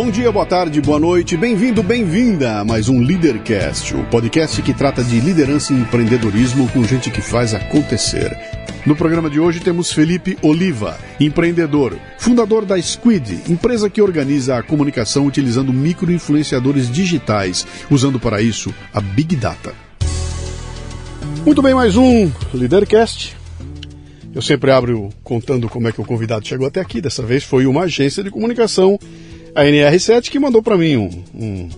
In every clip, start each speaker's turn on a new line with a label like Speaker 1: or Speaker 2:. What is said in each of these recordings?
Speaker 1: Bom dia, boa tarde, boa noite, bem-vindo, bem-vinda a mais um Leadercast, o podcast que trata de liderança e empreendedorismo com gente que faz acontecer. No programa de hoje temos Felipe Oliva, empreendedor, fundador da Squid, empresa que organiza a comunicação utilizando microinfluenciadores digitais, usando para isso a Big Data. Muito bem, mais um Leadercast. Eu sempre abro contando como é que o convidado chegou até aqui. Dessa vez foi uma agência de comunicação a NR7 que mandou para mim um, um,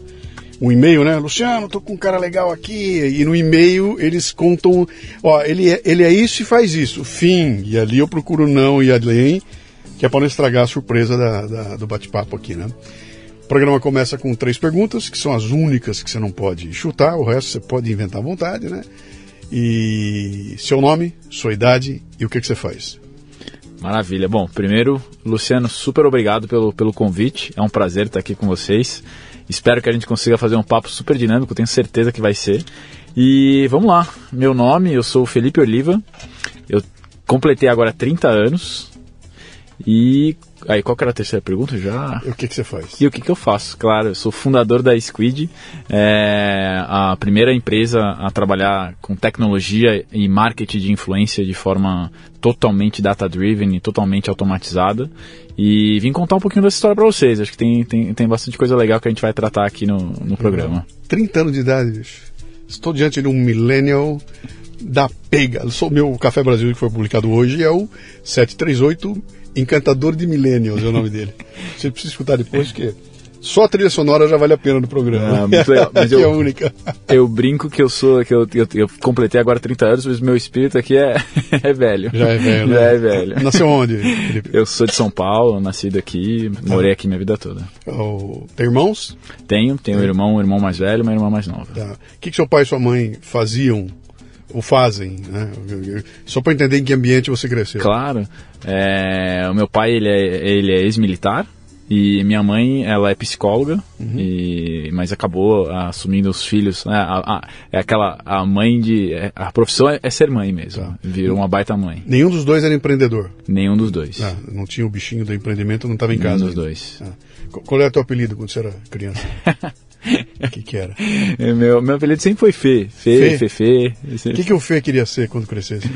Speaker 1: um, e-mail, né? Luciano, tô com um cara legal aqui. E no e-mail eles contam, ó, ele é, ele é isso e faz isso. Fim. E ali eu procuro não e além, que é para não estragar a surpresa da, da, do bate-papo aqui, né? O programa começa com três perguntas, que são as únicas que você não pode chutar, o resto você pode inventar à vontade, né? E seu nome, sua idade e o que, que você faz.
Speaker 2: Maravilha. Bom, primeiro, Luciano, super obrigado pelo, pelo convite. É um prazer estar aqui com vocês. Espero que a gente consiga fazer um papo super dinâmico, tenho certeza que vai ser. E vamos lá. Meu nome, eu sou Felipe Oliva. Eu completei agora 30 anos. E aí, qual que era a terceira pergunta já?
Speaker 1: E o que, que você faz?
Speaker 2: E o que, que eu faço? Claro, eu sou fundador da Squid, é a primeira empresa a trabalhar com tecnologia e marketing de influência de forma totalmente data-driven e totalmente automatizada. E vim contar um pouquinho dessa história para vocês. Acho que tem, tem, tem bastante coisa legal que a gente vai tratar aqui no, no programa.
Speaker 1: 30 anos de idade, bicho. Estou diante de um millennial da pega. O meu Café Brasil que foi publicado hoje é o 738 Encantador de Millennials é o nome dele. Você precisa escutar depois, que só a trilha sonora já vale a pena no programa. Ah, muito legal. Mas
Speaker 2: eu,
Speaker 1: é a única.
Speaker 2: Eu brinco que eu sou, que eu, eu, eu, completei agora 30 anos, mas meu espírito aqui é, é velho.
Speaker 1: Já é velho, né?
Speaker 2: Já é velho.
Speaker 1: Nasceu onde, Felipe?
Speaker 2: Eu sou de São Paulo, nascido aqui, morei aqui minha vida toda.
Speaker 1: Oh, tem irmãos?
Speaker 2: Tenho, tenho um irmão, um irmão mais velho e uma irmã mais nova.
Speaker 1: Tá. O que, que seu pai e sua mãe faziam ou fazem, né? Só para entender em que ambiente você cresceu.
Speaker 2: Claro. É, o meu pai ele é, ele é ex-militar e minha mãe ela é psicóloga, uhum. e, mas acabou assumindo os filhos. Né? A, a, é aquela a mãe de é, a profissão é, é ser mãe mesmo. Tá. Virou uma baita mãe.
Speaker 1: Nenhum dos dois era empreendedor.
Speaker 2: Nenhum dos dois.
Speaker 1: Ah, não tinha o bichinho do empreendimento, não estava em casa.
Speaker 2: Nenhum dos dois. Ah.
Speaker 1: Qual era o teu apelido quando você era criança? O que, que era?
Speaker 2: É, meu, meu apelido sempre foi Fê. Fê, Fê, Fê.
Speaker 1: O que, que o Fê queria ser quando crescesse?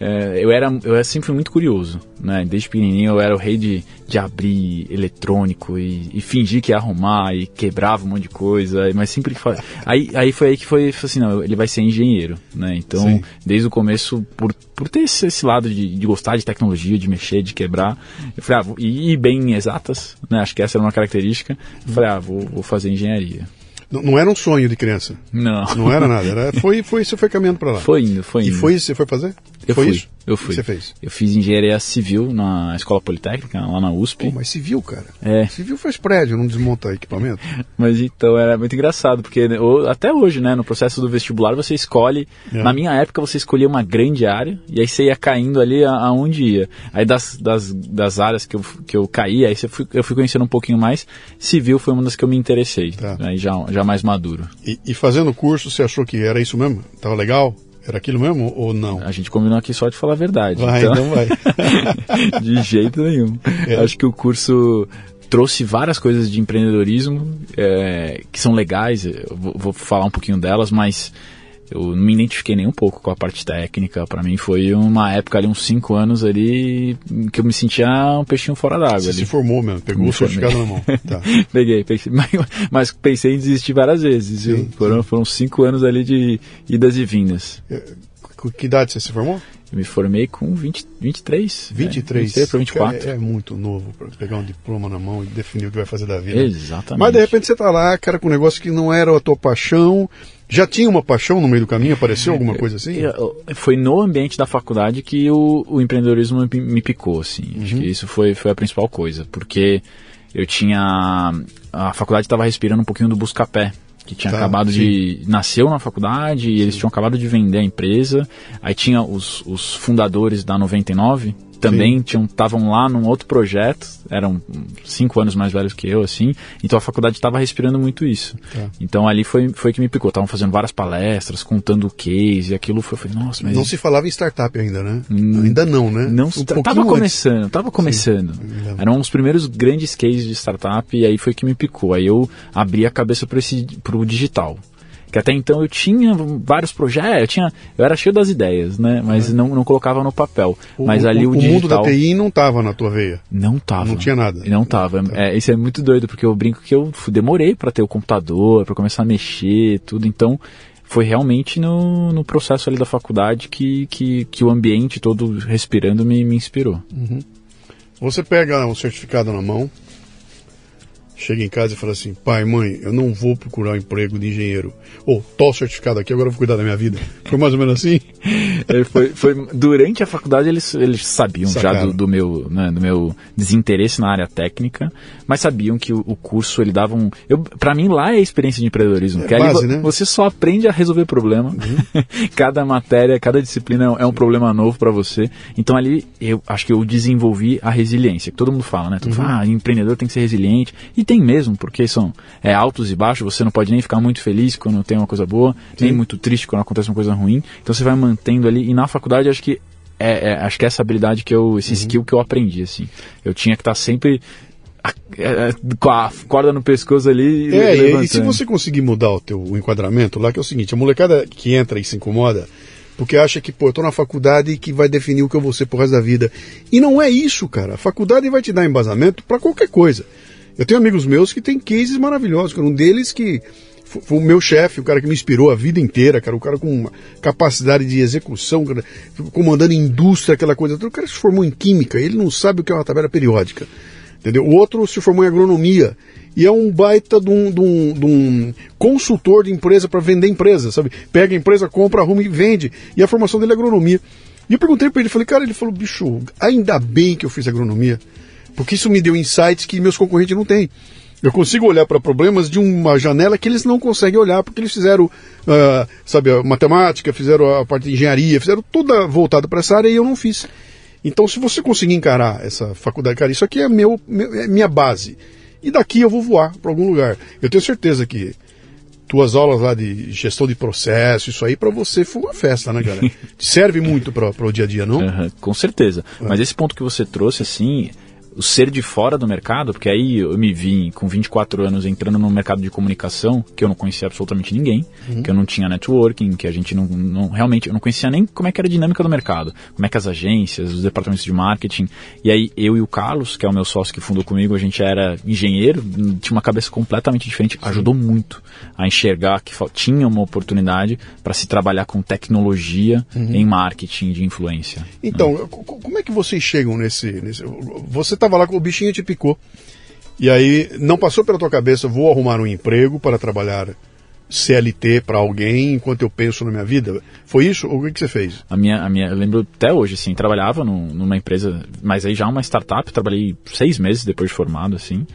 Speaker 2: É, eu, era, eu sempre fui muito curioso. Né? Desde pequenininho eu era o rei de, de abrir eletrônico e, e fingir que ia arrumar e quebrava um monte de coisa. Mas sempre que aí, aí foi aí que foi assim, não, ele vai ser engenheiro. Né? Então, Sim. desde o começo, por, por ter esse, esse lado de, de, gostar de tecnologia, de mexer, de quebrar, eu falei, ah, e, e bem exatas, né? acho que essa era uma característica. Eu falei, ah, vou, vou fazer engenharia.
Speaker 1: Não, não, era um sonho de criança.
Speaker 2: Não.
Speaker 1: Não era nada. Era, foi, foi, você foi caminhando para lá.
Speaker 2: Foi indo, foi indo.
Speaker 1: E foi isso que você foi fazer?
Speaker 2: Eu
Speaker 1: foi
Speaker 2: fui.
Speaker 1: Isso?
Speaker 2: Eu fui.
Speaker 1: O que você fez?
Speaker 2: Eu fiz engenharia civil na Escola Politécnica, lá na USP.
Speaker 1: Pô, mas civil, cara.
Speaker 2: É.
Speaker 1: Civil faz prédio, não desmonta equipamento.
Speaker 2: mas então era muito engraçado, porque até hoje, né, no processo do vestibular você escolhe. É. Na minha época você escolhia uma grande área e aí você ia caindo ali aonde ia. Aí das, das, das áreas que eu, que eu caí, aí eu fui, eu fui conhecendo um pouquinho mais. Civil foi uma das que eu me interessei. Tá. Aí já, já mais maduro.
Speaker 1: E, e fazendo o curso, você achou que era isso mesmo? Tava legal? Era aquilo mesmo ou não?
Speaker 2: A gente combinou aqui só de falar a verdade.
Speaker 1: Vai, então, então vai.
Speaker 2: de jeito nenhum. É. Acho que o curso trouxe várias coisas de empreendedorismo é, que são legais. Eu vou, vou falar um pouquinho delas, mas eu não me identifiquei nem um pouco com a parte técnica. Para mim foi uma época ali, uns 5 anos ali, que eu me sentia um peixinho fora d'água. Você
Speaker 1: se formou mesmo, pegou o certificado na mão. Tá.
Speaker 2: Peguei, pensei, mas, mas, pensei em desistir várias vezes. Sim, foram, sim. foram cinco anos ali de idas e vindas.
Speaker 1: É, com que idade você se formou?
Speaker 2: Eu me formei com 20, 23.
Speaker 1: 23?
Speaker 2: É, 23 para 24.
Speaker 1: É, é, muito novo para pegar um diploma na mão e definir o que vai fazer da vida.
Speaker 2: Exatamente.
Speaker 1: Mas de repente você está lá, cara, com um negócio que não era a tua paixão. Já tinha uma paixão no meio do caminho? Apareceu alguma coisa assim?
Speaker 2: Foi no ambiente da faculdade que o, o empreendedorismo me picou, assim. Uhum. Acho que isso foi, foi a principal coisa. Porque eu tinha... A faculdade estava respirando um pouquinho do busca-pé que tinha tá, acabado sim. de. nasceu na faculdade e eles tinham acabado de vender a empresa. Aí tinha os, os fundadores da 99, também estavam lá num outro projeto, eram cinco anos mais velhos que eu, assim, então a faculdade estava respirando muito isso. Tá. Então ali foi, foi que me picou. Estavam fazendo várias palestras, contando o case, e aquilo foi, foi nossa, mas...
Speaker 1: Não se falava em startup ainda, né? Hum, ainda não, né?
Speaker 2: Não, um tava começando, tava começando. Sim, Eram os primeiros grandes cases de startup, e aí foi que me picou. Aí eu abri a cabeça para o digital que até então eu tinha vários projetos, eu tinha, eu era cheio das ideias, né? Mas é. não, não colocava no papel. O, mas ali o, o, o digital, mundo
Speaker 1: da TI não tava na tua veia.
Speaker 2: Não tava.
Speaker 1: Não tinha nada.
Speaker 2: Não tava. Tá. É, isso é muito doido porque eu brinco que eu demorei para ter o computador, para começar a mexer, tudo. Então foi realmente no, no processo ali da faculdade que, que, que o ambiente todo respirando me, me inspirou.
Speaker 1: Uhum. Você pega um certificado na mão, chega em casa e fala assim: pai, mãe, eu não vou procurar um emprego de engenheiro. Ou, oh, tô certificado aqui, agora eu vou cuidar da minha vida. Foi mais ou menos assim?
Speaker 2: É, foi, foi, durante a faculdade eles, eles sabiam Sacaram. já do, do meu, né, do meu desinteresse na área técnica, mas sabiam que o, o curso ele dava um. Pra mim, lá é a experiência de empreendedorismo. É que base, ali, né? Você só aprende a resolver problema. Uhum. cada matéria, cada disciplina é um problema novo para você. Então ali eu acho que eu desenvolvi a resiliência, que todo mundo fala, né? Todo uhum. fala, ah, empreendedor tem que ser resiliente. E tem mesmo, porque são é, altos e baixos, você não pode nem ficar muito feliz quando tem uma coisa boa, Sim. nem muito triste quando acontece uma coisa ruim. Então você vai mantendo ali, e na faculdade acho que é, é acho que é essa habilidade que eu, esse uhum. skill que eu aprendi, assim. Eu tinha que estar sempre é, com a corda no pescoço ali.
Speaker 1: É, levantando. e se você conseguir mudar o teu enquadramento lá, que é o seguinte, a molecada que entra e se incomoda, porque acha que, pô, eu tô na faculdade que vai definir o que eu vou ser pro resto da vida. E não é isso, cara. A faculdade vai te dar embasamento para qualquer coisa. Eu tenho amigos meus que têm cases maravilhosos. Um deles que foi o meu chefe, o cara que me inspirou a vida inteira, cara, o cara com uma capacidade de execução, cara, comandando indústria, aquela coisa. O cara se formou em química, ele não sabe o que é uma tabela periódica. Entendeu? O outro se formou em agronomia e é um baita de um, de um, de um consultor de empresa para vender empresa, sabe? Pega a empresa, compra, arruma e vende. E a formação dele é agronomia. E eu perguntei para ele, falei, cara, ele falou, bicho, ainda bem que eu fiz agronomia. Porque isso me deu insights que meus concorrentes não têm. Eu consigo olhar para problemas de uma janela que eles não conseguem olhar, porque eles fizeram, uh, sabe, a matemática, fizeram a parte de engenharia, fizeram toda voltada para essa área e eu não fiz. Então, se você conseguir encarar essa faculdade, cara, isso aqui é, meu, é minha base. E daqui eu vou voar para algum lugar. Eu tenho certeza que tuas aulas lá de gestão de processo, isso aí para você foi uma festa, né, cara? Serve muito para o dia a dia, não?
Speaker 2: Uhum, com certeza. É. Mas esse ponto que você trouxe, assim, o ser de fora do mercado, porque aí eu me vi com 24 anos entrando no mercado de comunicação, que eu não conhecia absolutamente ninguém, uhum. que eu não tinha networking, que a gente não, não, realmente, eu não conhecia nem como é que era a dinâmica do mercado, como é que as agências, os departamentos de marketing, e aí eu e o Carlos, que é o meu sócio que fundou comigo, a gente era engenheiro, tinha uma cabeça completamente diferente, Sim. ajudou muito a enxergar que tinha uma oportunidade para se trabalhar com tecnologia uhum. em marketing de influência.
Speaker 1: Então, né? como é que vocês chegam nesse, nesse você está estava lá com o bichinho te picou. E aí não passou pela tua cabeça, vou arrumar um emprego para trabalhar CLT para alguém enquanto eu penso na minha vida? Foi isso? Ou o que, que, você fez?
Speaker 2: A minha, a minha, eu lembro até hoje, assim, trabalhava numa empresa, mas aí já uma startup, trabalhei seis meses depois de formado, assim.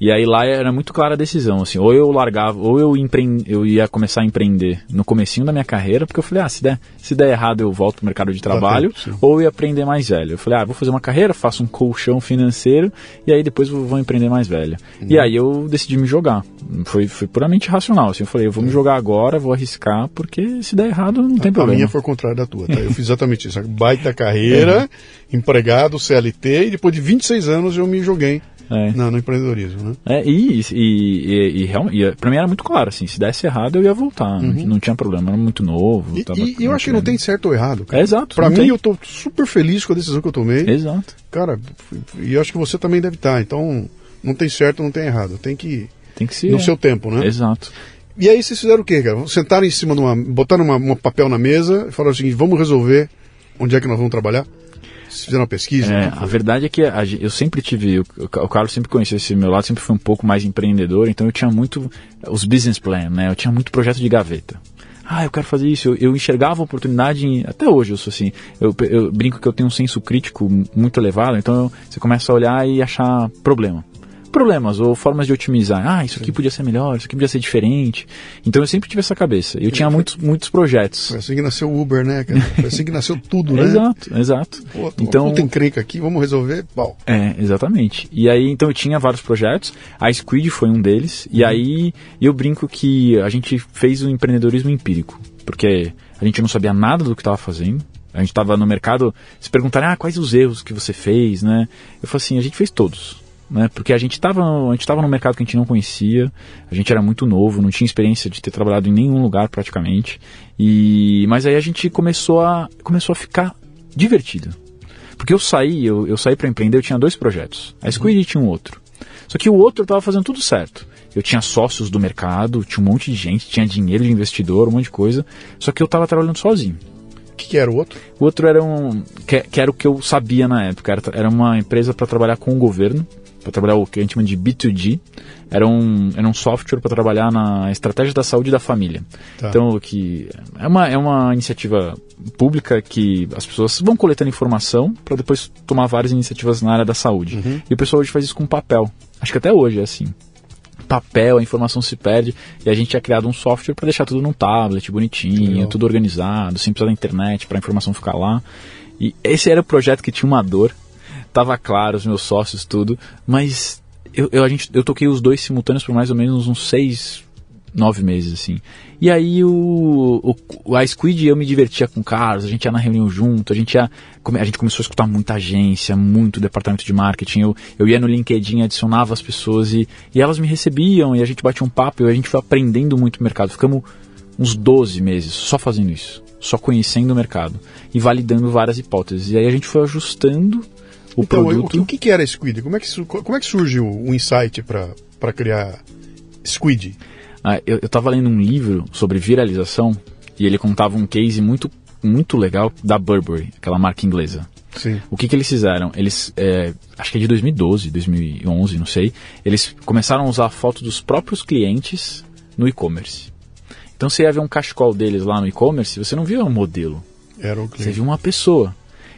Speaker 2: E aí lá era muito clara a decisão, assim, ou eu largava, ou eu, empre... eu ia começar a empreender no comecinho da minha carreira, porque eu falei, ah, se der, se der errado eu volto pro mercado de trabalho, ou eu ia aprender mais velho. Eu falei, ah, vou fazer uma carreira, faço um colchão financeiro, e aí depois vou, vou empreender mais velho. Uhum. E aí eu decidi me jogar. Foi, foi puramente racional, assim, eu falei, eu vou uhum. me jogar agora, vou arriscar, porque se der errado não tem a, problema.
Speaker 1: A minha foi o contrário da tua, tá? Eu fiz exatamente isso, baita carreira, uhum. empregado, CLT, e depois de 26 anos eu me joguei é. no, no empreendedorismo, né?
Speaker 2: É, e, e, e, realmente, pra mim era muito claro, assim, se desse errado eu ia voltar, uhum. não, tinha problema, era muito novo.
Speaker 1: E, e eu acho que não tem certo ou errado,
Speaker 2: cara. É, exato.
Speaker 1: Pra mim tem. eu tô super feliz com a decisão que eu tomei.
Speaker 2: Exato.
Speaker 1: Cara, e eu acho que você também deve estar, então não tem certo, não tem errado, tem que...
Speaker 2: Tem que ser.
Speaker 1: No seu tempo, né?
Speaker 2: Exato.
Speaker 1: E aí vocês fizeram o quê, cara? Sentaram em cima de uma. botaram um papel na mesa e falaram o seguinte: vamos resolver onde é que nós vamos trabalhar? Vocês fizeram uma pesquisa?
Speaker 2: É, a verdade é que a, eu sempre tive, o, o Carlos sempre conheceu esse meu lado, sempre foi um pouco mais empreendedor, então eu tinha muito os business plan, né? Eu tinha muito projeto de gaveta ah, eu quero fazer isso. Eu, eu enxergava a oportunidade, em, até hoje eu sou assim. Eu, eu, brinco que eu tenho um senso crítico muito elevado, então eu, você começa a olhar e achar problema. Problemas ou formas de otimizar. Ah, isso aqui podia ser melhor, isso aqui podia ser diferente. Então eu sempre tive essa cabeça. Eu tinha muitos, muitos projetos.
Speaker 1: Foi assim que nasceu o Uber, né, cara? Foi assim que nasceu tudo, né?
Speaker 2: exato, exato.
Speaker 1: Pô, então tem encrenca aqui, vamos resolver, pau.
Speaker 2: É, exatamente. E aí, então eu tinha vários projetos. A Squid foi um deles. Uhum. E aí eu brinco que a gente fez o empreendedorismo empírico. Porque a gente não sabia nada do que estava fazendo. A gente estava no mercado, se perguntarem, ah, quais os erros que você fez, né? Eu falei assim, a gente fez todos né? Porque a gente estava a gente tava no mercado que a gente não conhecia, a gente era muito novo, não tinha experiência de ter trabalhado em nenhum lugar praticamente. E mas aí a gente começou a começou a ficar divertido. Porque eu saí, eu, eu saí para empreender, eu tinha dois projetos. A Squid tinha um outro. Só que o outro eu estava fazendo tudo certo. Eu tinha sócios do mercado, tinha um monte de gente, tinha dinheiro de investidor, um monte de coisa. Só que eu estava trabalhando sozinho.
Speaker 1: O que, que, era o outro?
Speaker 2: O outro era um. Que, que, era o que eu sabia na época. Era, era uma empresa para trabalhar com o governo para trabalhar o que a gente chama de B2G. Era um, era um software para trabalhar na estratégia da saúde da família. Tá. Então, que é uma, é uma iniciativa pública que as pessoas vão coletando informação para depois tomar várias iniciativas na área da saúde. Uhum. E o pessoal hoje faz isso com papel. Acho que até hoje é assim papel, a informação se perde e a gente tinha criado um software para deixar tudo num tablet bonitinho, Legal. tudo organizado, sem precisar da internet para a informação ficar lá. E esse era o projeto que tinha uma dor, tava claro, os meus sócios, tudo, mas eu, eu, a gente, eu toquei os dois simultâneos por mais ou menos uns seis, nove meses, assim. E aí o, o, a Squid eu me divertia com o Carlos, a gente ia na reunião junto, a gente ia, a gente começou a escutar muita agência, muito departamento de marketing, eu, eu ia no LinkedIn, adicionava as pessoas e, e elas me recebiam e a gente batia um papo e a gente foi aprendendo muito o mercado. Ficamos uns 12 meses só fazendo isso, só conhecendo o mercado e validando várias hipóteses. E aí a gente foi ajustando o então, produto.
Speaker 1: O, o que, que era Squid? Como é que, como é que surge o, o insight para criar Squid?
Speaker 2: Ah, eu estava lendo um livro sobre viralização e ele contava um case muito, muito legal da Burberry, aquela marca inglesa.
Speaker 1: Sim.
Speaker 2: O que, que eles fizeram? Eles, é, acho que é de 2012, 2011, não sei. Eles começaram a usar a foto dos próprios clientes no e-commerce. Então você ia ver um cachecol deles lá no e-commerce, você não via um modelo.
Speaker 1: Era o cliente.
Speaker 2: Você viu uma pessoa.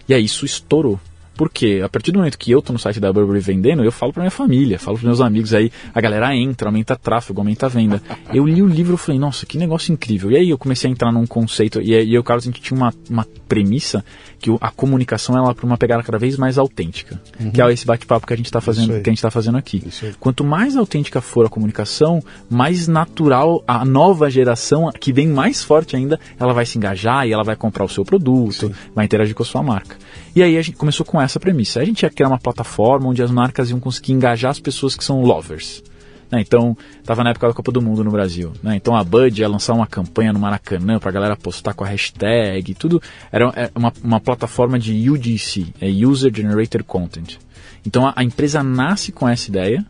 Speaker 2: E aí isso estourou. Porque a partir do momento que eu tô no site da Burberry vendendo, eu falo para minha família, falo para meus amigos aí, a galera entra, aumenta tráfego, aumenta a venda. Eu li o livro e falei, nossa, que negócio incrível. E aí eu comecei a entrar num conceito, e, e eu, Carlos, a gente tinha uma, uma premissa que a comunicação ela para uma pegada cada vez mais autêntica, uhum. que é esse bate-papo que a gente está fazendo, que a gente tá fazendo aqui. Quanto mais autêntica for a comunicação, mais natural a nova geração que vem mais forte ainda, ela vai se engajar e ela vai comprar o seu produto, Sim. vai interagir com a sua marca. E aí a gente começou com essa premissa. A gente ia criar uma plataforma onde as marcas iam conseguir engajar as pessoas que são lovers. Né? Então, estava na época da Copa do Mundo no Brasil. Né? Então a Bud ia lançar uma campanha no Maracanã para a galera postar com a hashtag, tudo. Era é uma, uma plataforma de UGC, é User Generated Content. Então a, a empresa nasce com essa ideia,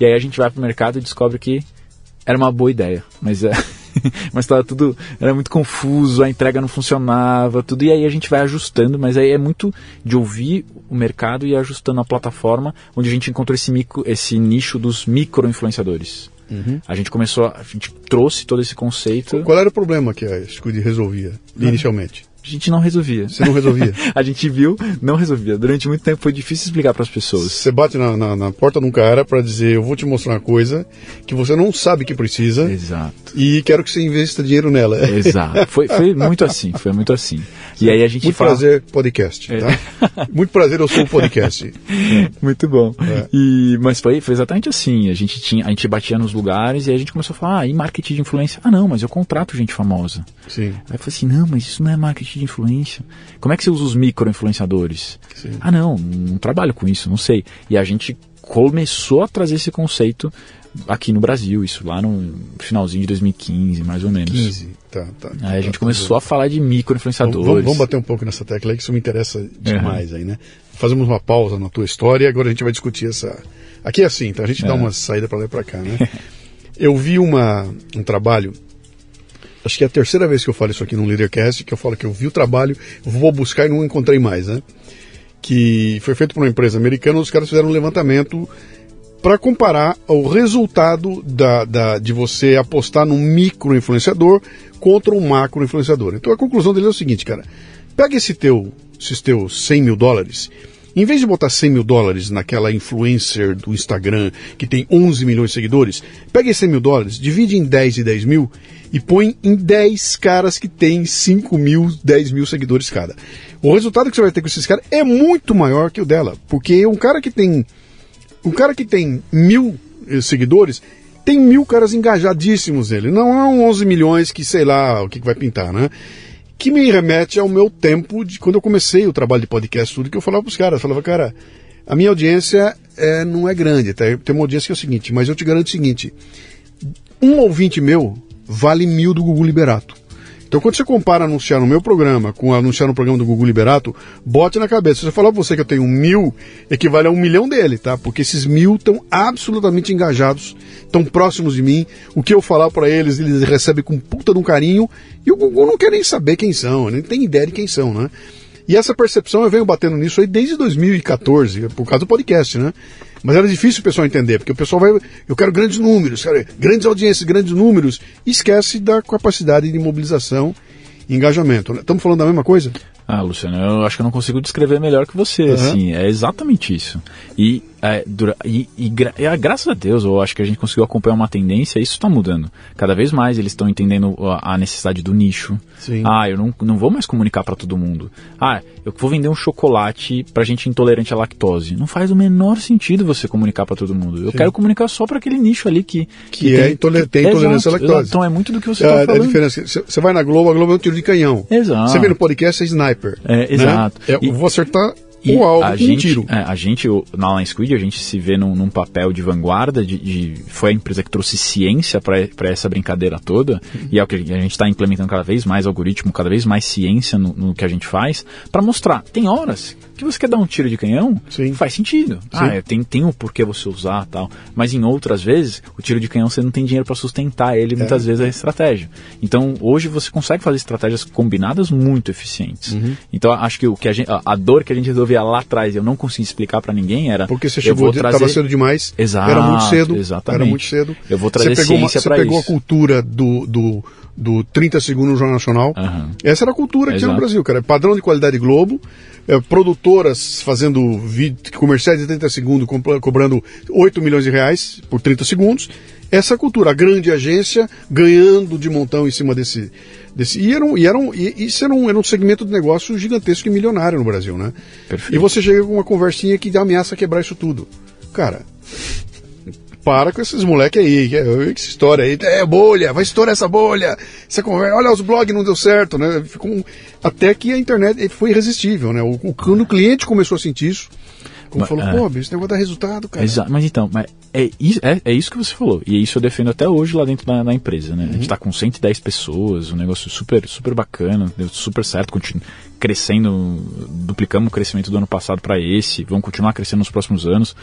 Speaker 2: e aí a gente vai para o mercado e descobre que era uma boa ideia, mas é. mas estava tudo. Era muito confuso, a entrega não funcionava, tudo. E aí a gente vai ajustando, mas aí é muito de ouvir o mercado e ir ajustando a plataforma, onde a gente encontrou esse, micro, esse nicho dos micro-influenciadores. Uhum. A gente começou, a gente trouxe todo esse conceito.
Speaker 1: Qual era o problema que a Squid resolvia inicialmente?
Speaker 2: A gente não resolvia.
Speaker 1: Você não resolvia?
Speaker 2: a gente viu, não resolvia. Durante muito tempo foi difícil explicar para as pessoas.
Speaker 1: Você bate na, na, na porta de um cara para dizer: Eu vou te mostrar uma coisa que você não sabe que precisa.
Speaker 2: Exato.
Speaker 1: E quero que você investa dinheiro nela.
Speaker 2: Exato. Foi, foi muito assim. Foi muito assim. E aí a gente
Speaker 1: Muito
Speaker 2: fala...
Speaker 1: prazer, podcast. É. Tá? muito prazer, eu sou o podcast.
Speaker 2: muito bom. É. E, mas foi, foi exatamente assim. A gente, tinha, a gente batia nos lugares e a gente começou a falar: Ah, e marketing de influência? Ah, não, mas eu contrato gente famosa.
Speaker 1: Sim.
Speaker 2: Aí eu falei assim: Não, mas isso não é marketing de influência. Como é que você usa os micro-influenciadores? Ah, não, não trabalho com isso, não sei. E a gente começou a trazer esse conceito aqui no Brasil, isso lá no finalzinho de 2015, mais ou menos.
Speaker 1: 15, tá, tá.
Speaker 2: Aí a gente tá, começou tá. a falar de micro-influenciadores.
Speaker 1: Vamos, vamos, bater um pouco nessa tecla aí, que isso me interessa demais uhum. aí, né? Fazemos uma pausa na tua história e agora a gente vai discutir essa... Aqui é assim, então a gente é. dá uma saída para lá e para cá, né? Eu vi uma, um trabalho acho que é a terceira vez que eu falo isso aqui no Leadercast, que eu falo que eu vi o trabalho, vou buscar e não encontrei mais, né? Que foi feito por uma empresa americana, os caras fizeram um levantamento para comparar o resultado da, da, de você apostar num micro influenciador contra um macro influenciador. Então a conclusão dele é o seguinte, cara: pega esse teu, esses teus 100 mil dólares Em vez de botar 100 mil dólares naquela influencer do Instagram que tem 11 milhões de seguidores, pega esses 100 mil dólares, divide em 10 e 10 mil e põe em 10 caras que têm 5 mil, 10 mil seguidores cada. O resultado que você vai ter com esses caras é muito maior que o dela, porque um cara que tem um cara que tem mil eh, seguidores tem mil caras engajadíssimos nele. Não é 11 milhões que sei lá o que, que vai pintar, né? Que me remete ao meu tempo de quando eu comecei o trabalho de podcast, tudo que eu falava para os caras. Eu falava, cara, a minha audiência é, não é grande, tá? tem uma audiência que é o seguinte, mas eu te garanto o seguinte: um ouvinte meu vale mil do Google Liberato. Então, quando você compara anunciar no meu programa com anunciar no programa do Google Liberato, bote na cabeça. Se eu falar pra você que eu tenho mil, equivale a um milhão dele, tá? Porque esses mil estão absolutamente engajados, estão próximos de mim. O que eu falar para eles, eles recebem com puta de um carinho. E o Google não quer nem saber quem são, nem tem ideia de quem são, né? E essa percepção eu venho batendo nisso aí desde 2014, por causa do podcast, né? Mas era difícil o pessoal entender, porque o pessoal vai. Eu quero grandes números, quero grandes audiências, grandes números, e esquece da capacidade de mobilização e engajamento. Estamos falando da mesma coisa?
Speaker 2: Ah, Luciano, eu acho que eu não consigo descrever melhor que você, uhum. assim, é exatamente isso. E, é, dura, e, e, e é, graças a Deus, eu acho que a gente conseguiu acompanhar uma tendência e isso está mudando. Cada vez mais eles estão entendendo a, a, necessidade do nicho. Sim. Ah, eu não, não vou mais comunicar para todo mundo. Ah, eu vou vender um chocolate para gente intolerante à lactose. Não faz o menor sentido você comunicar para todo mundo. Eu Sim. quero comunicar só para aquele nicho ali que...
Speaker 1: Que, que é tem, intoler tem intolerância à lactose.
Speaker 2: Então é muito do que você está é, falando.
Speaker 1: É a diferença. Você vai na Globo, a Globo é um tiro de canhão.
Speaker 2: Exato.
Speaker 1: Você vê no podcast, é sniper.
Speaker 2: É, né? exato.
Speaker 1: É, eu vou acertar e o alvo
Speaker 2: a gente, tiro. É, a gente, na Line Squid, a gente se vê num, num papel de vanguarda, de, de, foi a empresa que trouxe ciência para essa brincadeira toda, uhum. e é o que a gente está implementando cada vez mais algoritmo, cada vez mais ciência no, no que a gente faz, para mostrar. Tem horas que você quer dar um tiro de canhão, Sim. faz sentido. Sim. Ah, é, tem, tem o um porquê você usar tal. Mas em outras vezes, o tiro de canhão você não tem dinheiro para sustentar ele, é. muitas vezes é estratégia. Então, hoje você consegue fazer estratégias combinadas muito eficientes. Uhum. Então, acho que o que a, gente, a, a dor que a gente lá atrás eu não consegui explicar para ninguém era.
Speaker 1: Porque você chegou, estava trazer... cedo demais.
Speaker 2: Exato.
Speaker 1: Era muito cedo.
Speaker 2: Exatamente.
Speaker 1: Era muito cedo.
Speaker 2: Eu vou trazer
Speaker 1: você pegou
Speaker 2: ciência
Speaker 1: Você pegou a cultura do, do, do 30 segundos no Jornal Nacional. Uhum. Essa era a cultura que tinha no Brasil, cara. Padrão de qualidade Globo. É, produtoras fazendo vídeo, comerciais de 30 segundos, cobrando 8 milhões de reais por 30 segundos. Essa cultura, a grande agência ganhando de montão em cima desse. desse e, era um, e, era um, e isso era um, era um segmento de negócio gigantesco e milionário no Brasil, né?
Speaker 2: Perfeito.
Speaker 1: E você chega com uma conversinha que ameaça quebrar isso tudo. Cara, para com esses moleques aí, que, que história aí, é bolha, vai estourar essa bolha, você conversa, olha os blogs não deu certo, né? Ficou um, até que a internet foi irresistível, né? O, o, quando o cliente começou a sentir isso, como mas, falou, é, pô, esse negócio dá resultado, cara.
Speaker 2: Exato, mas então, mas é, é, é isso que você falou, e é isso eu defendo até hoje lá dentro da, da empresa, né? Uhum. A gente está com 110 pessoas, um negócio super, super bacana, deu super certo, continua crescendo, duplicamos o crescimento do ano passado para esse, vamos continuar crescendo nos próximos anos.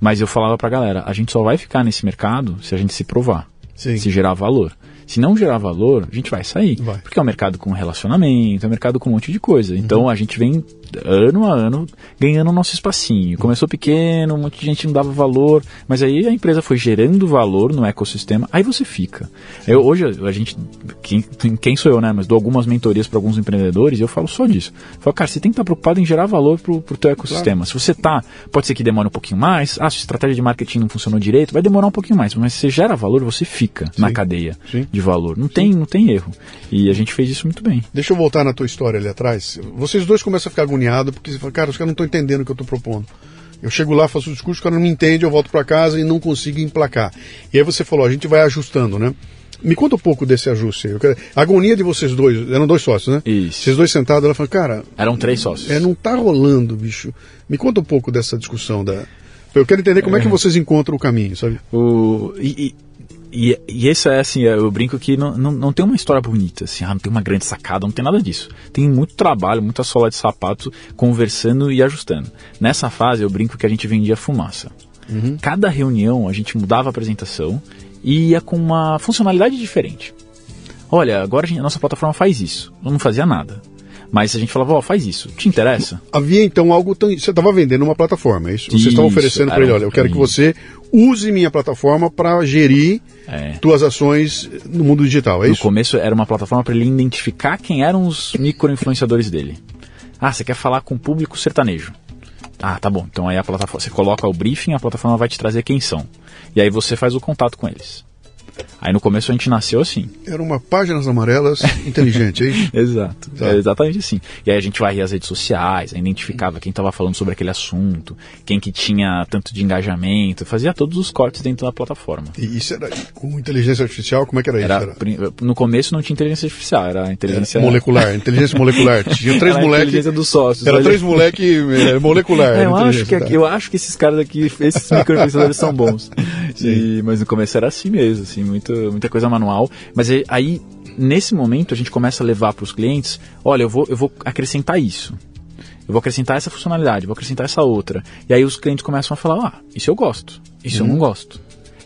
Speaker 2: Mas eu falava pra galera, a gente só vai ficar nesse mercado se a gente se provar, Sim. se gerar valor. Se não gerar valor, a gente vai sair. Vai. Porque é um mercado com relacionamento, é um mercado com um monte de coisa. Então uhum. a gente vem ano a ano ganhando o nosso espacinho. Começou pequeno, um monte de gente não dava valor, mas aí a empresa foi gerando valor no ecossistema, aí você fica. Eu, hoje a gente, quem, quem, sou eu, né? Mas dou algumas mentorias para alguns empreendedores e eu falo só disso. Eu falo, cara, você tem que estar preocupado em gerar valor para o teu ecossistema. Claro. Se você tá, pode ser que demore um pouquinho mais, ah, se a estratégia de marketing não funcionou direito, vai demorar um pouquinho mais, mas se você gera valor, você fica Sim. na cadeia. Sim. De de valor. Não tem, não tem erro. E a gente fez isso muito bem.
Speaker 1: Deixa eu voltar na tua história ali atrás. Vocês dois começam a ficar agoniados porque você fala, cara, os caras não estão entendendo o que eu estou propondo. Eu chego lá, faço o discurso, o cara não me entende, eu volto para casa e não consigo emplacar. E aí você falou, a gente vai ajustando, né? Me conta um pouco desse ajuste. A agonia de vocês dois, eram dois sócios, né?
Speaker 2: Isso.
Speaker 1: Vocês dois sentados, ela falou, cara.
Speaker 2: Eram três sócios.
Speaker 1: É, não tá rolando, bicho. Me conta um pouco dessa discussão da. Eu quero entender como é, é que vocês encontram o caminho, sabe?
Speaker 2: O, e, e, e isso é assim, eu brinco que não, não, não tem uma história bonita, assim, ah, não tem uma grande sacada, não tem nada disso. Tem muito trabalho, muita sola de sapato, conversando e ajustando. Nessa fase eu brinco que a gente vendia fumaça. Uhum. Cada reunião a gente mudava a apresentação e ia com uma funcionalidade diferente. Olha, agora a, gente, a nossa plataforma faz isso. Eu não fazia nada. Mas a gente falava, ó, oh, faz isso, te interessa?
Speaker 1: Havia então algo tão. Você estava vendendo uma plataforma, é isso? Você estava oferecendo para ele, olha, eu quero que você use minha plataforma para gerir é. tuas ações no mundo digital, é
Speaker 2: no
Speaker 1: isso?
Speaker 2: No começo era uma plataforma para ele identificar quem eram os micro-influenciadores dele. Ah, você quer falar com o público sertanejo. Ah, tá bom. Então aí a plataforma, você coloca o briefing, a plataforma vai te trazer quem são. E aí você faz o contato com eles. Aí no começo a gente nasceu assim.
Speaker 1: Era uma páginas amarelas inteligente, é isso?
Speaker 2: Exato. Tá. É exatamente assim. E aí a gente vai às redes sociais, identificava quem estava falando sobre aquele assunto, quem que tinha tanto de engajamento, fazia todos os cortes dentro da plataforma.
Speaker 1: E isso era com inteligência artificial? Como é que era,
Speaker 2: era
Speaker 1: isso? Era?
Speaker 2: No começo não tinha inteligência artificial, era inteligência...
Speaker 1: Era molecular, inteligência molecular. Tinha três moleques...
Speaker 2: inteligência dos sócios.
Speaker 1: Era três moleques é, molecular.
Speaker 2: É, eu, acho que, tá. eu acho que esses caras aqui, esses microprocessadores são bons. E, mas no começo era assim mesmo, assim, muito, muita coisa manual. Mas aí, nesse momento, a gente começa a levar para os clientes: olha, eu vou, eu vou acrescentar isso. Eu vou acrescentar essa funcionalidade, vou acrescentar essa outra. E aí os clientes começam a falar: ah, isso eu gosto, isso uhum. eu não gosto.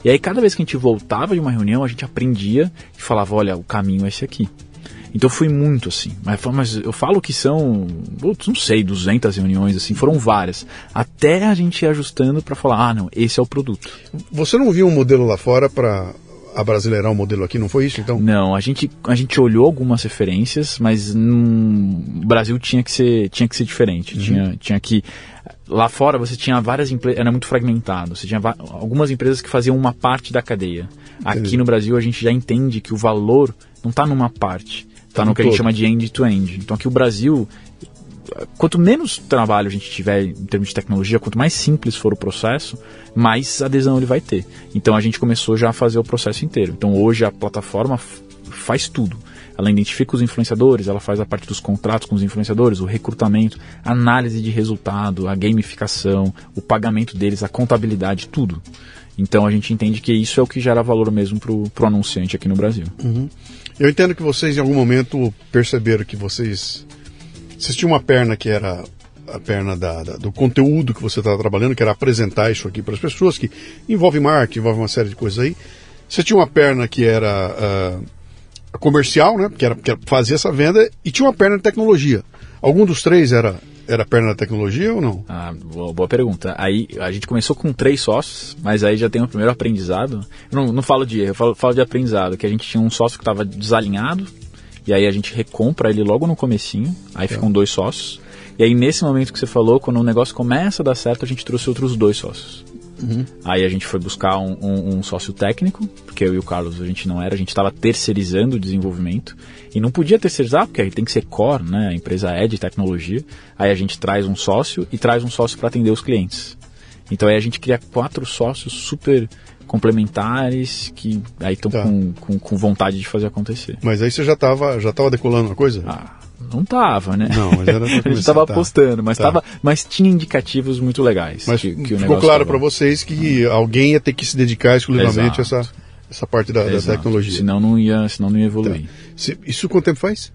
Speaker 2: E aí, cada vez que a gente voltava de uma reunião, a gente aprendia e falava: olha, o caminho é esse aqui. Então foi muito assim. Mas, mas eu falo que são, não sei, 200 reuniões, assim, foram várias. Até a gente ir ajustando para falar: ah, não, esse é o produto.
Speaker 1: Você não viu um modelo lá fora para abrasileirar o modelo aqui, não foi isso então?
Speaker 2: Não, a gente, a gente olhou algumas referências, mas no Brasil tinha que ser, tinha que ser diferente. Uhum. Tinha, tinha que. Lá fora você tinha várias empresas, era muito fragmentado. Você tinha algumas empresas que faziam uma parte da cadeia. Entendi. Aqui no Brasil a gente já entende que o valor não está numa parte, está no que todo. a gente chama de end-to-end. -end. Então aqui o Brasil quanto menos trabalho a gente tiver em termos de tecnologia, quanto mais simples for o processo, mais adesão ele vai ter. Então a gente começou já a fazer o processo inteiro. Então hoje a plataforma faz tudo. Ela identifica os influenciadores, ela faz a parte dos contratos com os influenciadores, o recrutamento, análise de resultado, a gamificação, o pagamento deles, a contabilidade, tudo. Então a gente entende que isso é o que gera valor mesmo para o anunciante aqui no Brasil.
Speaker 1: Uhum. Eu entendo que vocês em algum momento perceberam que vocês vocês tinham uma perna que era a perna da, da, do conteúdo que você estava trabalhando, que era apresentar isso aqui para as pessoas, que envolve marketing, envolve uma série de coisas aí. Você tinha uma perna que era uh, comercial, né? Que era, que era fazer essa venda, e tinha uma perna de tecnologia. Algum dos três era era perna da tecnologia ou não?
Speaker 2: Ah, boa, boa, pergunta. Aí a gente começou com três sócios, mas aí já tem o primeiro aprendizado. Eu não, não falo de erro, eu falo, falo de aprendizado, que a gente tinha um sócio que estava desalinhado, e aí a gente recompra ele logo no comecinho, aí é. ficam dois sócios. E aí nesse momento que você falou, quando o negócio começa a dar certo, a gente trouxe outros dois sócios. Uhum. Aí a gente foi buscar um, um, um, sócio técnico, porque eu e o Carlos a gente não era, a gente estava terceirizando o desenvolvimento e não podia terceirizar porque aí tem que ser core, né? A empresa é de tecnologia. Aí a gente traz um sócio e traz um sócio para atender os clientes. Então aí a gente cria quatro sócios super complementares que aí estão tá. com, com, com, vontade de fazer acontecer.
Speaker 1: Mas aí você já estava já tava decolando a coisa?
Speaker 2: Ah, não tava, né?
Speaker 1: Não, mas era pra começar,
Speaker 2: A gente estava tá. apostando, mas, tá. Tava, mas tinha indicativos muito legais.
Speaker 1: Mas que, que ficou claro para vocês que alguém ia ter que se dedicar exclusivamente a essa, essa parte da, da, tecnologia.
Speaker 2: Senão não ia, senão não ia evoluir.
Speaker 1: Tá. Isso quanto tempo faz?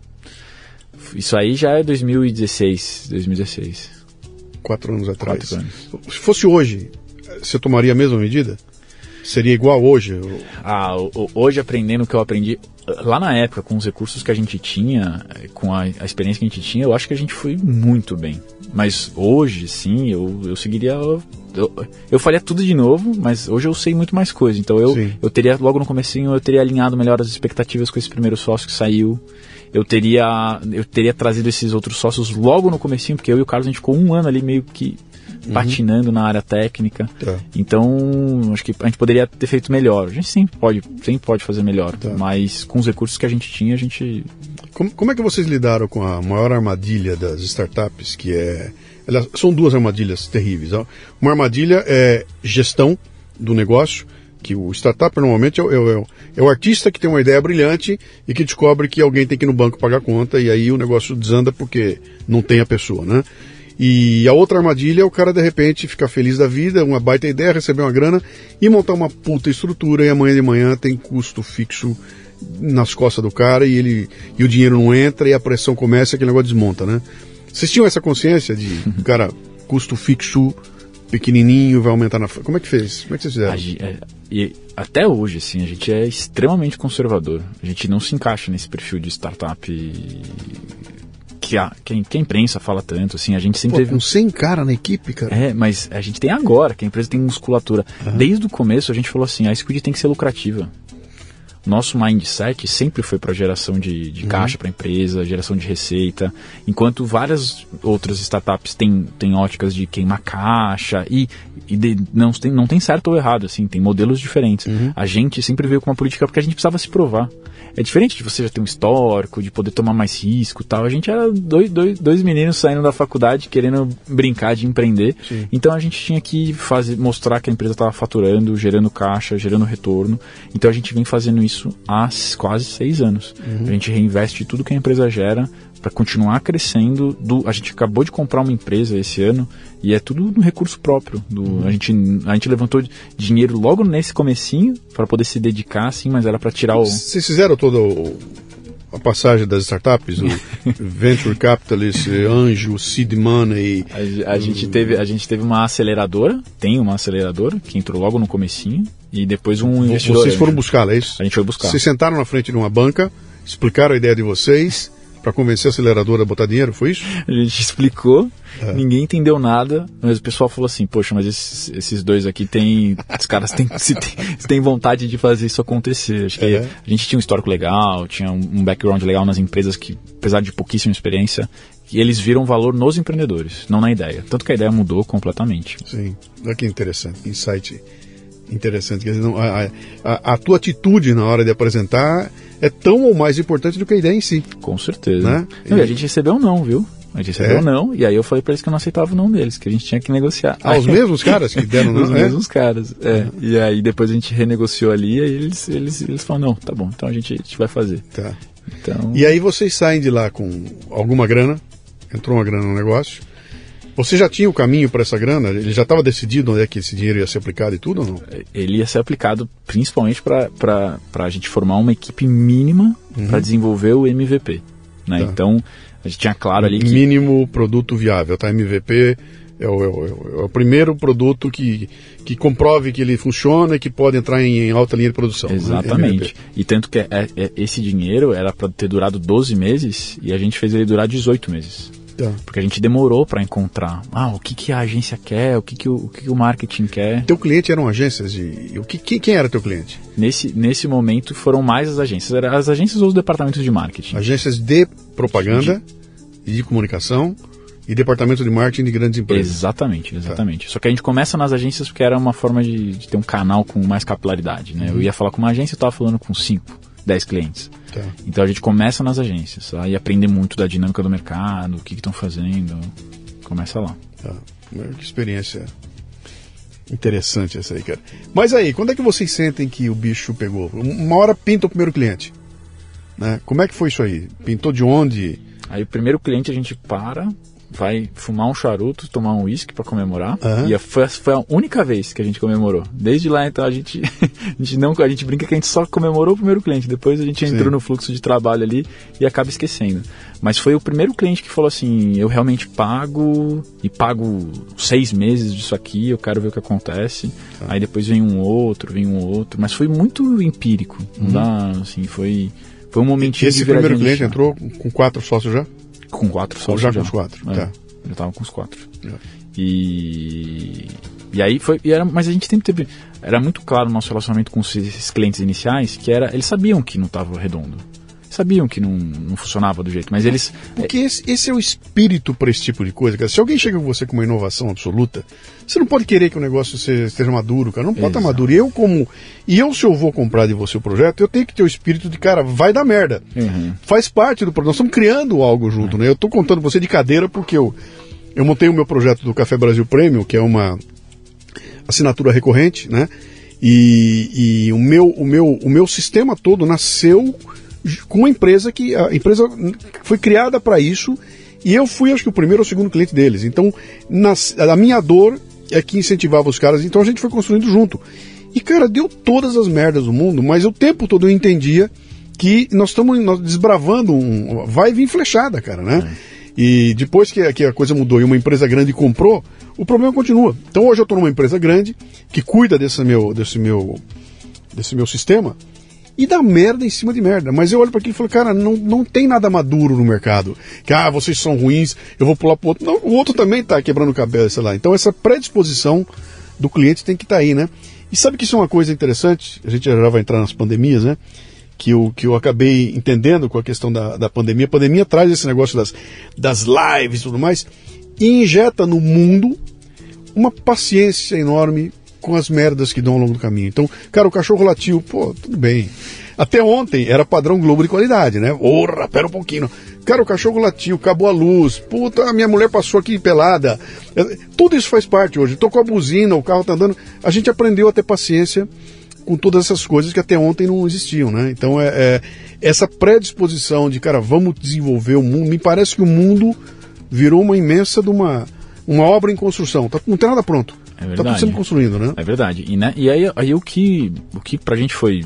Speaker 2: Isso aí já é 2016, 2016.
Speaker 1: Quatro anos atrás.
Speaker 2: Quatro anos.
Speaker 1: Se fosse hoje, você tomaria a mesma medida? Seria igual hoje?
Speaker 2: Ah, hoje aprendendo o que eu aprendi lá na época, com os recursos que a gente tinha, com a, a experiência que a gente tinha, eu acho que a gente foi muito bem. Mas hoje, sim, eu, eu seguiria. Eu, eu faria tudo de novo, mas hoje eu sei muito mais coisa. Então eu, eu teria, logo no comecinho, eu teria alinhado melhor as expectativas com esse primeiro sócio que saiu. Eu teria, eu teria trazido esses outros sócios logo no comecinho, porque eu e o Carlos a gente ficou um ano ali meio que uhum. patinando na área técnica. Tá. Então, acho que a gente poderia ter feito melhor. A gente sempre pode, sempre pode fazer melhor, tá. mas com os recursos que a gente tinha, a gente.
Speaker 1: Como, como é que vocês lidaram com a maior armadilha das startups, que é. Elas, são duas armadilhas terríveis. Ó. Uma armadilha é gestão do negócio, que o startup normalmente é, é, é, o artista que tem uma ideia brilhante e que descobre que alguém tem que ir no banco pagar conta e aí o negócio desanda porque não tem a pessoa, né? E a outra armadilha é o cara de repente ficar feliz da vida, uma baita ideia, receber uma grana e montar uma puta estrutura e amanhã de manhã tem custo fixo nas costas do cara e ele e o dinheiro não entra e a pressão começa e aquele negócio desmonta, né? Vocês tinham essa consciência de, cara, custo fixo pequenininho vai aumentar na como é que fez como é que vocês fizeram?
Speaker 2: É, e até hoje assim a gente é extremamente conservador. A gente não se encaixa nesse perfil de startup que a, que, que a imprensa fala tanto, assim, a gente sempre Pô, teve...
Speaker 1: Com 100 cara na equipe, cara.
Speaker 2: É, mas a gente tem agora, que a empresa tem musculatura. Uhum. Desde o começo a gente falou assim, a Squid tem que ser lucrativa. nosso mindset sempre foi para geração de, de uhum. caixa para a empresa, geração de receita, enquanto várias outras startups têm, têm óticas de queimar caixa e, e de, não, tem, não tem certo ou errado, assim, tem modelos diferentes. Uhum. A gente sempre veio com uma política porque a gente precisava se provar. É diferente de você já ter um histórico, de poder tomar mais risco tal. A gente era dois, dois, dois meninos saindo da faculdade querendo brincar de empreender. Sim. Então a gente tinha que fazer, mostrar que a empresa estava faturando, gerando caixa, gerando retorno. Então a gente vem fazendo isso há quase seis anos. Uhum. A gente reinveste tudo que a empresa gera para continuar crescendo. Do, a gente acabou de comprar uma empresa esse ano e é tudo no recurso próprio. Do, uhum. a, gente, a gente levantou dinheiro logo nesse comecinho para poder se dedicar, assim, mas era para tirar o.
Speaker 1: Vocês fizeram todo a passagem das startups, o venture capitalist, anjo, seed money.
Speaker 2: A, a gente teve a gente teve uma aceleradora, tem uma aceleradora que entrou logo no comecinho e depois um investidor.
Speaker 1: Vocês foram buscar, é isso?
Speaker 2: A gente foi buscar.
Speaker 1: Vocês sentaram na frente de uma banca, explicaram a ideia de vocês para convencer a aceleradora a botar dinheiro, foi isso?
Speaker 2: A gente explicou, é. ninguém entendeu nada, mas o pessoal falou assim, poxa, mas esses, esses dois aqui tem. Os caras têm, se tem vontade de fazer isso acontecer. Acho que é. a gente tinha um histórico legal, tinha um background legal nas empresas que, apesar de pouquíssima experiência, eles viram valor nos empreendedores, não na ideia. Tanto que a ideia mudou completamente.
Speaker 1: Sim, olha que interessante, insight interessante. Quer dizer, não, a, a, a, tua atitude na hora de apresentar é tão ou mais importante do que a ideia em si.
Speaker 2: Com certeza. Né? Não, e... a gente recebeu um não, viu? A gente recebeu é? um não, e aí eu falei para eles que eu não aceitava o não deles, que a gente tinha que negociar.
Speaker 1: Ah, os mesmos caras que deram não?
Speaker 2: os é? mesmos caras, é. Uhum. E aí depois a gente renegociou ali, e aí eles, eles, eles falaram, não, tá bom, então a gente, a gente vai fazer.
Speaker 1: Tá. Então... E aí vocês saem de lá com alguma grana, entrou uma grana no negócio, você já tinha o caminho para essa grana? Ele já estava decidido onde é que esse dinheiro ia ser aplicado e tudo ou não?
Speaker 2: Ele ia ser aplicado principalmente para a gente formar uma equipe mínima uhum. para desenvolver o MVP. Né? Tá. Então, a gente tinha claro ali que...
Speaker 1: Mínimo produto viável, tá? MVP é o, é o, é o, primeiro produto que, que comprove que ele funciona e que pode entrar em, em alta linha de produção.
Speaker 2: Né? Exatamente. Né? E tanto que é, é, esse dinheiro era para ter durado 12 meses e a gente fez ele durar 18 meses. Tá. Porque a gente demorou para encontrar ah, o que, que a agência quer, o que, que, o, o, que, que o marketing quer.
Speaker 1: Teu cliente eram agências de. O que, quem era teu cliente?
Speaker 2: Nesse, nesse momento foram mais as agências. Eram as agências ou os departamentos de marketing?
Speaker 1: Agências de propaganda e de... de comunicação e departamento de marketing de grandes empresas.
Speaker 2: Exatamente, exatamente. Tá. Só que a gente começa nas agências porque era uma forma de, de ter um canal com mais capilaridade. Né? Uhum. Eu ia falar com uma agência e estava falando com cinco. 10 clientes. Tá. Então a gente começa nas agências, aí aprende muito da dinâmica do mercado, o que estão fazendo. Começa lá.
Speaker 1: Tá. Que experiência interessante essa aí, cara. Mas aí, quando é que vocês sentem que o bicho pegou? Uma hora pinta o primeiro cliente. Né? Como é que foi isso aí? Pintou de onde?
Speaker 2: Aí o primeiro cliente a gente para, vai fumar um charuto, tomar um uísque para comemorar. Uhum. E foi, foi, a única vez que a gente comemorou. Desde lá, então, a gente, a gente não a gente brinca que a gente só comemorou o primeiro cliente. Depois a gente Sim. entrou no fluxo de trabalho ali e acaba esquecendo. Mas foi o primeiro cliente que falou assim: eu realmente pago e pago seis meses disso aqui, eu quero ver o que acontece. Uhum. Aí depois vem um outro, vem um outro. Mas foi muito empírico. Não uhum. dá, assim, foi. Foi um momentinho
Speaker 1: e esse primeiro cliente entrou com quatro sócios já?
Speaker 2: Com quatro sócios.
Speaker 1: já, já com os quatro, é, tá.
Speaker 2: Já tava com os quatro. E. E aí foi. E era, mas a gente sempre teve. Era muito claro o nosso relacionamento com esses clientes iniciais que era. Eles sabiam que não estava redondo sabiam que não, não funcionava do jeito, mas eles.
Speaker 1: Porque esse, esse é o espírito para esse tipo de coisa, cara. Se alguém chega com você com uma inovação absoluta, você não pode querer que o negócio esteja maduro, cara. Não pode estar maduro. E eu, como. E eu, se eu vou comprar de você o projeto, eu tenho que ter o espírito de, cara, vai dar merda. Uhum. Faz parte do projeto. Nós estamos criando algo junto, uhum. né? Eu estou contando você de cadeira porque eu, eu montei o meu projeto do Café Brasil Premium, que é uma assinatura recorrente, né? E, e o, meu, o, meu, o meu sistema todo nasceu com uma empresa que a empresa foi criada para isso e eu fui acho que o primeiro ou segundo cliente deles. Então, nas, a minha dor é que incentivava os caras, então a gente foi construindo junto. E cara, deu todas as merdas do mundo, mas o tempo todo eu entendia que nós estamos desbravando um vai vir flechada, cara, né? É. E depois que, que a coisa mudou e uma empresa grande comprou, o problema continua. Então hoje eu estou numa empresa grande que cuida desse meu, desse meu, desse meu sistema e dá merda em cima de merda. Mas eu olho para aquilo e falo, cara, não, não tem nada maduro no mercado. Que, ah, vocês são ruins, eu vou pular pro outro. Não, o outro também tá quebrando cabeça, lá. Então essa predisposição do cliente tem que estar tá aí, né? E sabe que isso é uma coisa interessante? A gente já vai entrar nas pandemias, né? que eu, que eu acabei entendendo com a questão da, da pandemia. A pandemia traz esse negócio das, das lives e tudo mais e injeta no mundo uma paciência enorme com as merdas que dão ao longo do caminho. Então, cara, o cachorro latiu, pô, tudo bem. Até ontem era padrão Globo de qualidade, né? Porra, pera um pouquinho. Cara, o cachorro latiu, acabou a luz, puta, a minha mulher passou aqui pelada. Tudo isso faz parte hoje. Tocou a buzina, o carro tá andando. A gente aprendeu a ter paciência com todas essas coisas que até ontem não existiam, né? Então, é, é essa predisposição de, cara, vamos desenvolver o mundo. Me parece que o mundo virou uma imensa de uma, uma obra em construção. Tá, não tem nada pronto.
Speaker 2: É verdade. Tá
Speaker 1: tudo sempre construindo, né?
Speaker 2: É verdade. E, né, e aí, aí o que, o que pra gente foi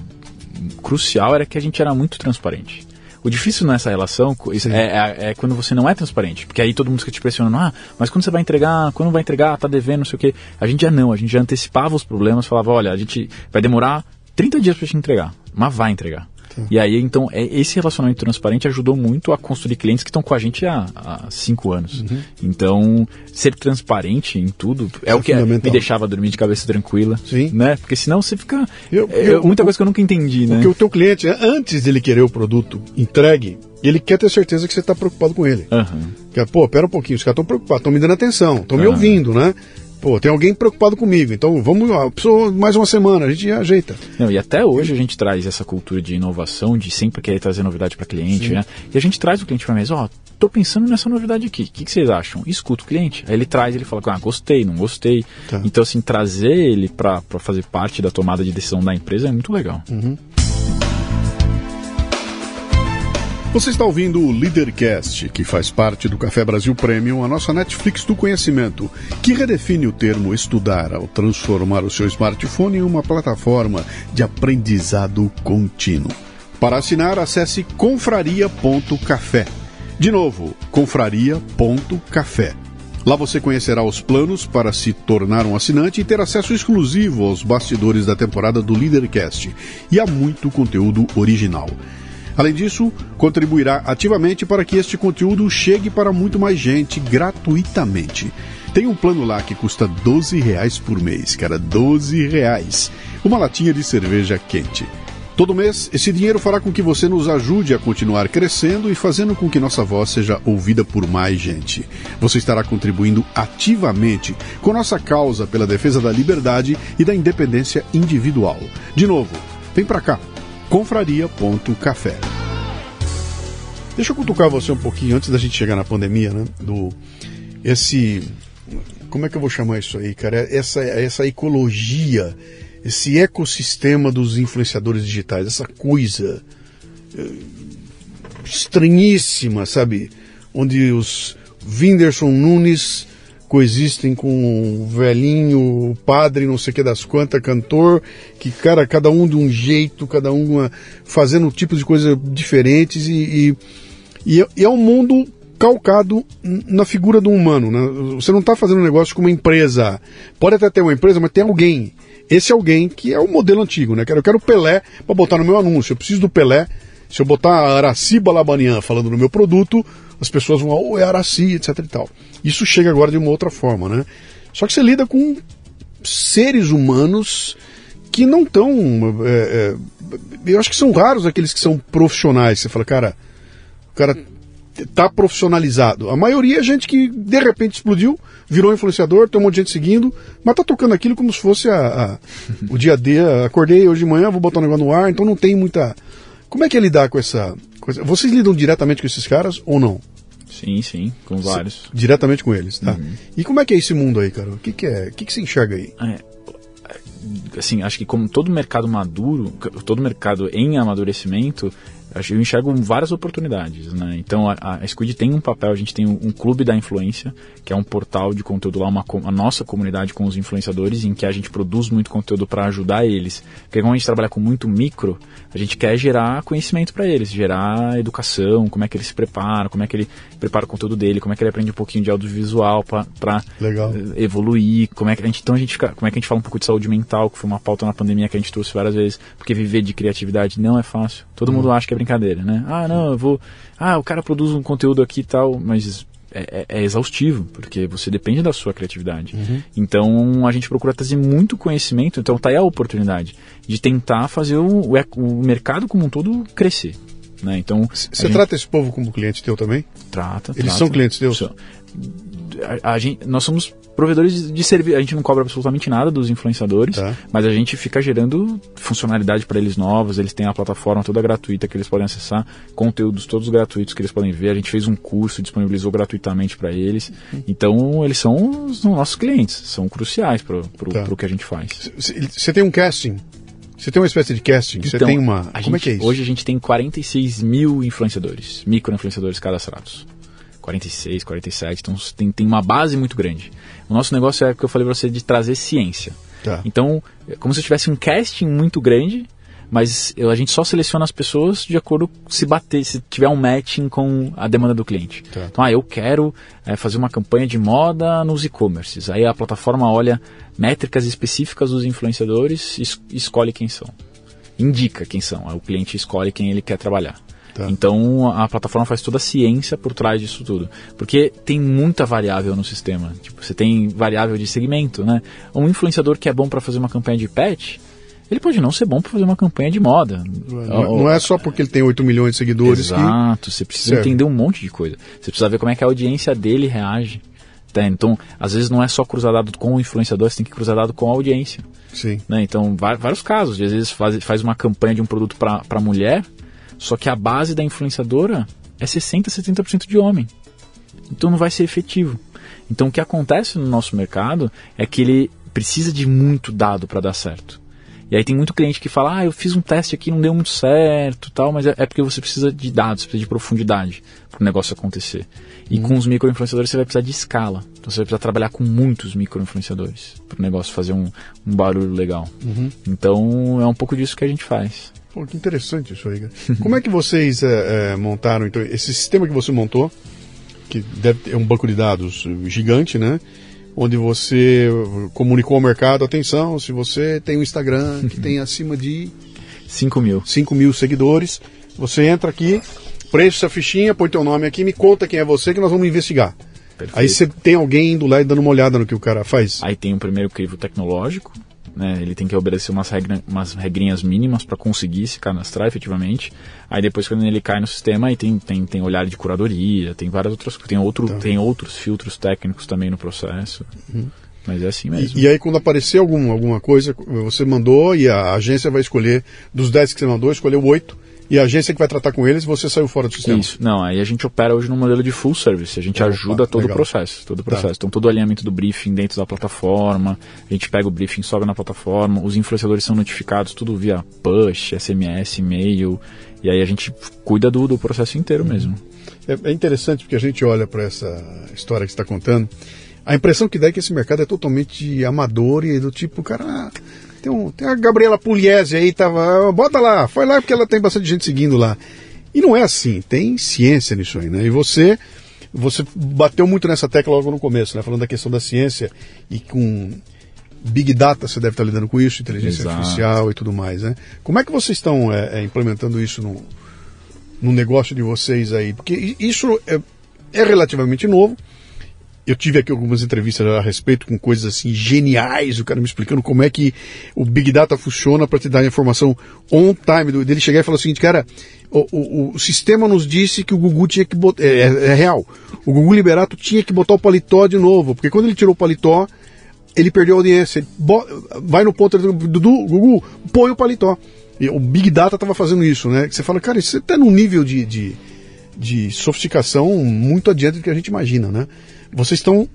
Speaker 2: crucial era que a gente era muito transparente. O difícil nessa relação é, é, é, quando você não é transparente. Porque aí todo mundo fica te pressionando, ah, mas quando você vai entregar, quando vai entregar, tá devendo, não sei o quê. A gente já não, a gente já antecipava os problemas, falava, olha, a gente vai demorar 30 dias pra te entregar, mas vai entregar. E aí, então, é, esse relacionamento transparente ajudou muito a construir clientes que estão com a gente há, há cinco anos. Uhum. Então, ser transparente em tudo é, é o que me deixava dormir de cabeça tranquila. Sim. Né? Porque senão você fica. Eu, é, eu, muita coisa que eu nunca entendi, né?
Speaker 1: Porque o teu cliente, antes dele querer o produto entregue, ele quer ter certeza que você está preocupado com ele. Uhum. Que, pô, pera um pouquinho, os caras estão preocupados, estão me dando atenção, estão uhum. me ouvindo, né? Pô, tem alguém preocupado comigo, então vamos, ó, mais uma semana, a gente ajeita.
Speaker 2: Não, e até hoje a gente traz essa cultura de inovação, de sempre querer trazer novidade para cliente, Sim. né? E a gente traz o cliente para mesa, ó, tô pensando nessa novidade aqui, o que, que, vocês acham? escuta o cliente. Aí ele traz, ele fala, ah, gostei, não gostei. Tá. Então, assim, trazer ele para fazer parte da tomada de decisão da empresa é muito legal. Uhum.
Speaker 1: Você está ouvindo o Leadercast, que faz parte do Café Brasil Premium, a nossa Netflix do conhecimento, que redefine o termo estudar ao transformar o seu smartphone em uma plataforma de aprendizado contínuo. Para assinar, acesse confraria.café. De novo, confraria.café. Lá você conhecerá os planos para se tornar um assinante e ter acesso exclusivo aos bastidores da temporada do Leadercast e a muito conteúdo original. Além disso, contribuirá ativamente para que este conteúdo chegue para muito mais gente gratuitamente. Tem um plano lá que custa 12 reais por mês, cara, 12 reais. Uma latinha de cerveja quente. Todo mês, esse dinheiro fará com que você nos ajude a continuar crescendo e fazendo com que nossa voz seja ouvida por mais gente. Você estará contribuindo ativamente com nossa causa pela defesa da liberdade e da independência individual. De novo, vem para cá confraria.café. Deixa eu cutucar você um pouquinho antes da gente chegar na pandemia, né? Do esse como é que eu vou chamar isso aí, cara? Essa essa ecologia, esse ecossistema dos influenciadores digitais, essa coisa eh, estranhíssima, sabe? Onde os Whindersson Nunes coexistem com o velhinho, padre, não sei o que das quantas, cantor, que, cara, cada um de um jeito, cada um fazendo tipos de coisas diferentes e, e, e, é um mundo calcado na figura do humano, né? Você não está fazendo um negócio com uma empresa. Pode até ter uma empresa, mas tem alguém. Esse alguém que é o modelo antigo, né? Eu quero o Pelé para botar no meu anúncio. Eu preciso do Pelé. Se eu botar a Araciba Labanian falando no meu produto, as pessoas vão, oh, é Araci, etc e tal. Isso chega agora de uma outra forma, né? Só que você lida com seres humanos que não estão. É, é, eu acho que são raros aqueles que são profissionais. Você fala, cara, o cara tá profissionalizado. A maioria é gente que de repente explodiu, virou influenciador, tem um monte de gente seguindo, mas tá tocando aquilo como se fosse a, a o dia a dia. Acordei hoje de manhã, vou botar um negócio no ar, então não tem muita. Como é que é lidar com essa coisa? Vocês lidam diretamente com esses caras ou não?
Speaker 2: Sim, sim, com vários.
Speaker 1: Diretamente com eles, tá? Uhum. E como é que é esse mundo aí, cara? O que, que é? O que, que você enxerga aí?
Speaker 2: É, assim, acho que como todo mercado maduro, todo mercado em amadurecimento, eu enxergo várias oportunidades, né? Então a, a Squid tem um papel, a gente tem um, um, clube da influência, que é um portal de conteúdo lá, uma, a nossa comunidade com os influenciadores, em que a gente produz muito conteúdo para ajudar eles. Porque como a gente trabalha com muito micro, a gente quer gerar conhecimento para eles, gerar educação, como é que ele se prepara, como é que ele prepara o conteúdo dele, como é que ele aprende um pouquinho de audiovisual para evoluir, como é que a gente, então a gente fica, como é que a gente fala um pouco de saúde mental, que foi uma pauta na pandemia que a gente trouxe várias vezes, porque viver de criatividade não é fácil. Todo hum. mundo acha que é brincadeira, né? Ah, não, eu vou. Ah, o cara produz um conteúdo aqui e tal, mas é, é, exaustivo, porque você depende da sua criatividade. Uhum. Então a gente procura trazer muito conhecimento, então tá aí a oportunidade de tentar fazer o, o mercado como um todo crescer. Né? Então,
Speaker 1: Você gente... trata esse povo como cliente teu também?
Speaker 2: Trata.
Speaker 1: Eles
Speaker 2: trata.
Speaker 1: são clientes teus?
Speaker 2: A, a gente, nós somos provedores de serviço. A gente não cobra absolutamente nada dos influenciadores, tá. mas a gente fica gerando funcionalidade para eles novas. Eles têm a plataforma toda gratuita que eles podem acessar, conteúdos todos gratuitos que eles podem ver. A gente fez um curso, disponibilizou gratuitamente para eles. Então, eles são os nossos clientes, são cruciais para o tá. que a gente faz.
Speaker 1: Você tem um casting você tem uma espécie de casting? Você então, tem uma. Como
Speaker 2: gente,
Speaker 1: é que é isso?
Speaker 2: Hoje a gente tem 46 mil influenciadores, micro-influenciadores cadastrados. 46, 47, então tem, tem uma base muito grande. O nosso negócio é o que eu falei para você de trazer ciência. Tá. Então, é como se tivesse um casting muito grande, mas a gente só seleciona as pessoas de acordo se bater, se tiver um matching com a demanda do cliente. Tá. Então, ah, eu quero é, fazer uma campanha de moda nos e-commerces. Aí a plataforma olha métricas específicas dos influenciadores e escolhe quem são. Indica quem são. O cliente escolhe quem ele quer trabalhar. Tá. Então a plataforma faz toda a ciência por trás disso tudo. Porque tem muita variável no sistema. Tipo, você tem variável de segmento, né? Um influenciador que é bom para fazer uma campanha de pet, ele pode não ser bom para fazer uma campanha de moda.
Speaker 1: Não, não, é só porque ele tem 8 milhões de seguidores.
Speaker 2: Exato, que... você precisa entender um monte de coisa. Você precisa ver como é que a audiência dele reage. Tá? Então, às vezes não é só cruzar dado com o influenciador, você tem que cruzar dado com a audiência.
Speaker 1: Sim.
Speaker 2: Né? Então, vários casos. Às vezes faz, faz uma campanha de um produto para mulher, só que a base da influenciadora é 60%, 70% de homem. Então não vai ser efetivo. Então o que acontece no nosso mercado é que ele precisa de muito dado para dar certo. E aí tem muito cliente que fala, ah, eu fiz um teste aqui, não deu muito certo, tal, mas é, é porque você precisa de dados, precisa de profundidade para o negócio acontecer. E uhum. com os microinfluenciadores você vai precisar de escala. Então você vai precisar trabalhar com muitos microinfluenciadores para o negócio fazer um, um barulho legal. Uhum. Então é um pouco disso que a gente faz.
Speaker 1: Pô, que interessante isso aí. Como é que vocês é, é, montaram então esse sistema que você montou, que deve ter um banco de dados gigante, né? onde você comunicou ao mercado, atenção, se você tem um Instagram que tem acima de
Speaker 2: 5 mil.
Speaker 1: 5 mil seguidores, você entra aqui, preenche essa fichinha, põe teu nome aqui, me conta quem é você que nós vamos investigar. Perfeito. Aí você tem alguém indo lá e dando uma olhada no que o cara faz.
Speaker 2: Aí tem um primeiro crivo tecnológico, né? Ele tem que obedecer umas, regra, umas regrinhas mínimas para conseguir se cadastrar efetivamente. Aí depois quando ele cai no sistema, aí tem, tem, tem olhar de curadoria, tem várias outras tem outro tá. tem outros filtros técnicos também no processo. Uhum. Mas é assim mesmo.
Speaker 1: E, e, aí quando aparecer algum, alguma coisa, você mandou e a agência vai escolher, dos 10 que você mandou, escolheu 8 e a agência que vai tratar com eles, você saiu fora do sistema.
Speaker 2: Isso. Não, aí a gente opera hoje no modelo de full service. A gente Opa, ajuda todo legal. o processo. Todo o processo. Tá. Então, todo o alinhamento do briefing dentro da plataforma. A gente pega o briefing, sobe na plataforma. Os influenciadores são notificados tudo via push, SMS, e-mail. E aí a gente cuida do, do processo inteiro mesmo.
Speaker 1: É, é interessante porque a gente olha para essa história que você está contando. A impressão que dá é que esse mercado é totalmente amador e do tipo, cara tem, um, tem a Gabriela Pugliese aí, tava. Bota lá, foi lá porque ela tem bastante gente seguindo lá. E não é assim, tem ciência nisso aí, né? E você você bateu muito nessa tecla logo no começo, né? Falando da questão da ciência e com Big Data você deve estar lidando com isso, inteligência Exato. artificial e tudo mais, né? Como é que vocês estão é, é, implementando isso no, no negócio de vocês aí? Porque isso é, é relativamente novo, eu tive aqui algumas entrevistas a respeito com coisas assim geniais, o cara me explicando como é que o Big Data funciona para te dar informação on time. Do, dele chegar e falar o seguinte, cara, o, o, o, sistema nos disse que o Gugu tinha que botar. É, é, é, real. O Gugu Liberato tinha que botar o paletó de novo, porque quando ele tirou o paletó, ele perdeu a audiência. Ele vai no ponto do Gugu, põe o paletó. E o Big Data estava fazendo isso, né? Você fala, cara, isso está num nível de, de, de sofisticação muito adiante do que a gente imagina, né? Vocês estão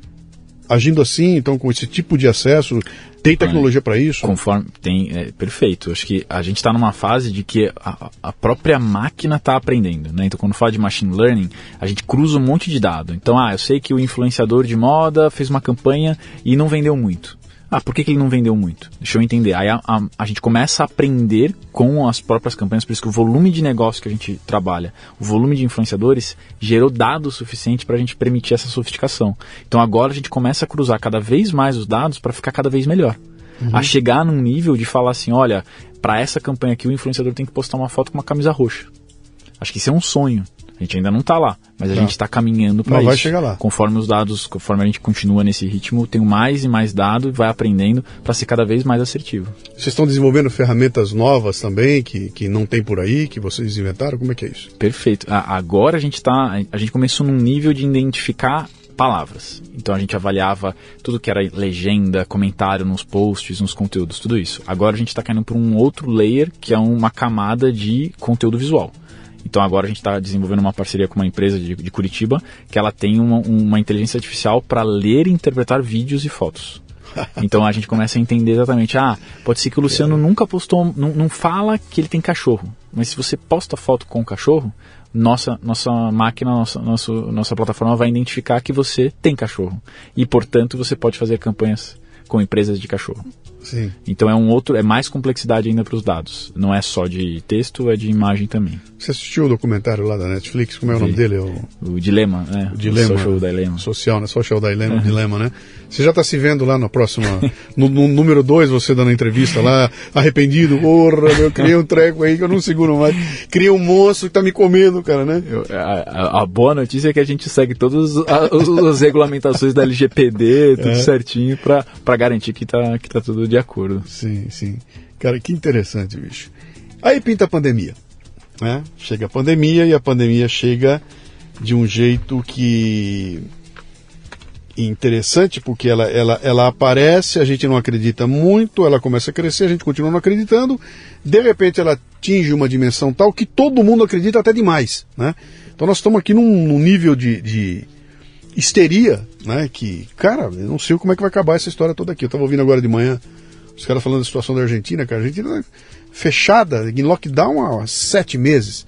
Speaker 1: agindo assim, então com esse tipo de acesso, tem tecnologia para isso?
Speaker 2: Conforme tem, é, perfeito. Acho que a gente está numa fase de que a, a própria máquina está aprendendo, né? Então quando fala de machine learning, a gente cruza um monte de dado. Então, ah, eu sei que o influenciador de moda fez uma campanha e não vendeu muito. Ah, por que, que ele não vendeu muito? Deixa eu entender. Aí a, a, a, gente começa a aprender com as próprias campanhas, por isso que o volume de negócio que a gente trabalha, o volume de influenciadores, gerou dados suficiente para a gente permitir essa sofisticação. Então agora a gente começa a cruzar cada vez mais os dados para ficar cada vez melhor. Uhum. A chegar num nível de falar assim: olha, para essa campanha aqui o influenciador tem que postar uma foto com uma camisa roxa. Acho que isso é um sonho. A gente ainda não está lá, mas a
Speaker 1: Tá.
Speaker 2: gente está caminhando para isso.
Speaker 1: vai chegar lá.
Speaker 2: Conforme os dados, conforme a gente continua nesse ritmo, tem mais e mais dado e vai aprendendo para ser cada vez mais assertivo.
Speaker 1: Vocês estão desenvolvendo ferramentas novas também, que, que não tem por aí, que vocês inventaram? Como é que é isso?
Speaker 2: Perfeito. Agora a gente tá, a gente começou num nível de identificar palavras. Então a gente avaliava tudo que era legenda, comentário nos posts, nos conteúdos, tudo isso. Agora a gente está caindo para um outro layer que é uma camada de conteúdo visual. Então agora a gente está desenvolvendo uma parceria com uma empresa de, de Curitiba que ela tem uma, uma inteligência artificial para ler e interpretar vídeos e fotos. Então a gente começa a entender exatamente, ah, pode ser que o Luciano nunca postou, não, não fala que ele tem cachorro, mas se você posta foto com o cachorro, nossa, nossa máquina, nossa, nosso, nossa plataforma vai identificar que você tem cachorro. E, portanto, você pode fazer campanhas com empresas de cachorro.
Speaker 1: Sim.
Speaker 2: Então é um outro, é mais complexidade ainda para os dados. Não é só de texto, é de imagem também.
Speaker 1: Você assistiu o documentário lá da Netflix? Como é o nome
Speaker 2: Vi.
Speaker 1: dele? É o
Speaker 2: O dilema, né?
Speaker 1: o Dilema.
Speaker 2: Social Dilemma.
Speaker 1: Social, né? Social Dilemma, o Dilema, né? Você já está se vendo lá na próxima. No, no número 2, você dando a entrevista lá, arrependido. Porra, meu, criei um treco aí que eu não seguro mais. Criei um monstro que tá me comendo, cara, né?
Speaker 2: Eu- a, a- boa notícia é que a gente segue todas as regulamentações da LGPD, tudo
Speaker 1: É.
Speaker 2: certinho, para garantir que tá, que tá tudo de acordo.
Speaker 1: Sim, sim. Cara, que interessante, bicho. Aí pinta a pandemia. Né? Chega a pandemia e a pandemia chega de um jeito que interessante porque ela, ela, ela aparece, a gente não acredita muito, ela começa a crescer, a gente continua não acreditando, de repente ela atinge uma dimensão tal que todo mundo acredita até demais, né? Então nós estamos aqui num, num nível de, de histeria, né? Que, cara, eu não sei como é que vai acabar essa história toda aqui. Eu estava ouvindo agora de manhã os caras falando da situação da Argentina, cara, a Argentina fechada, em lockdown há sete meses.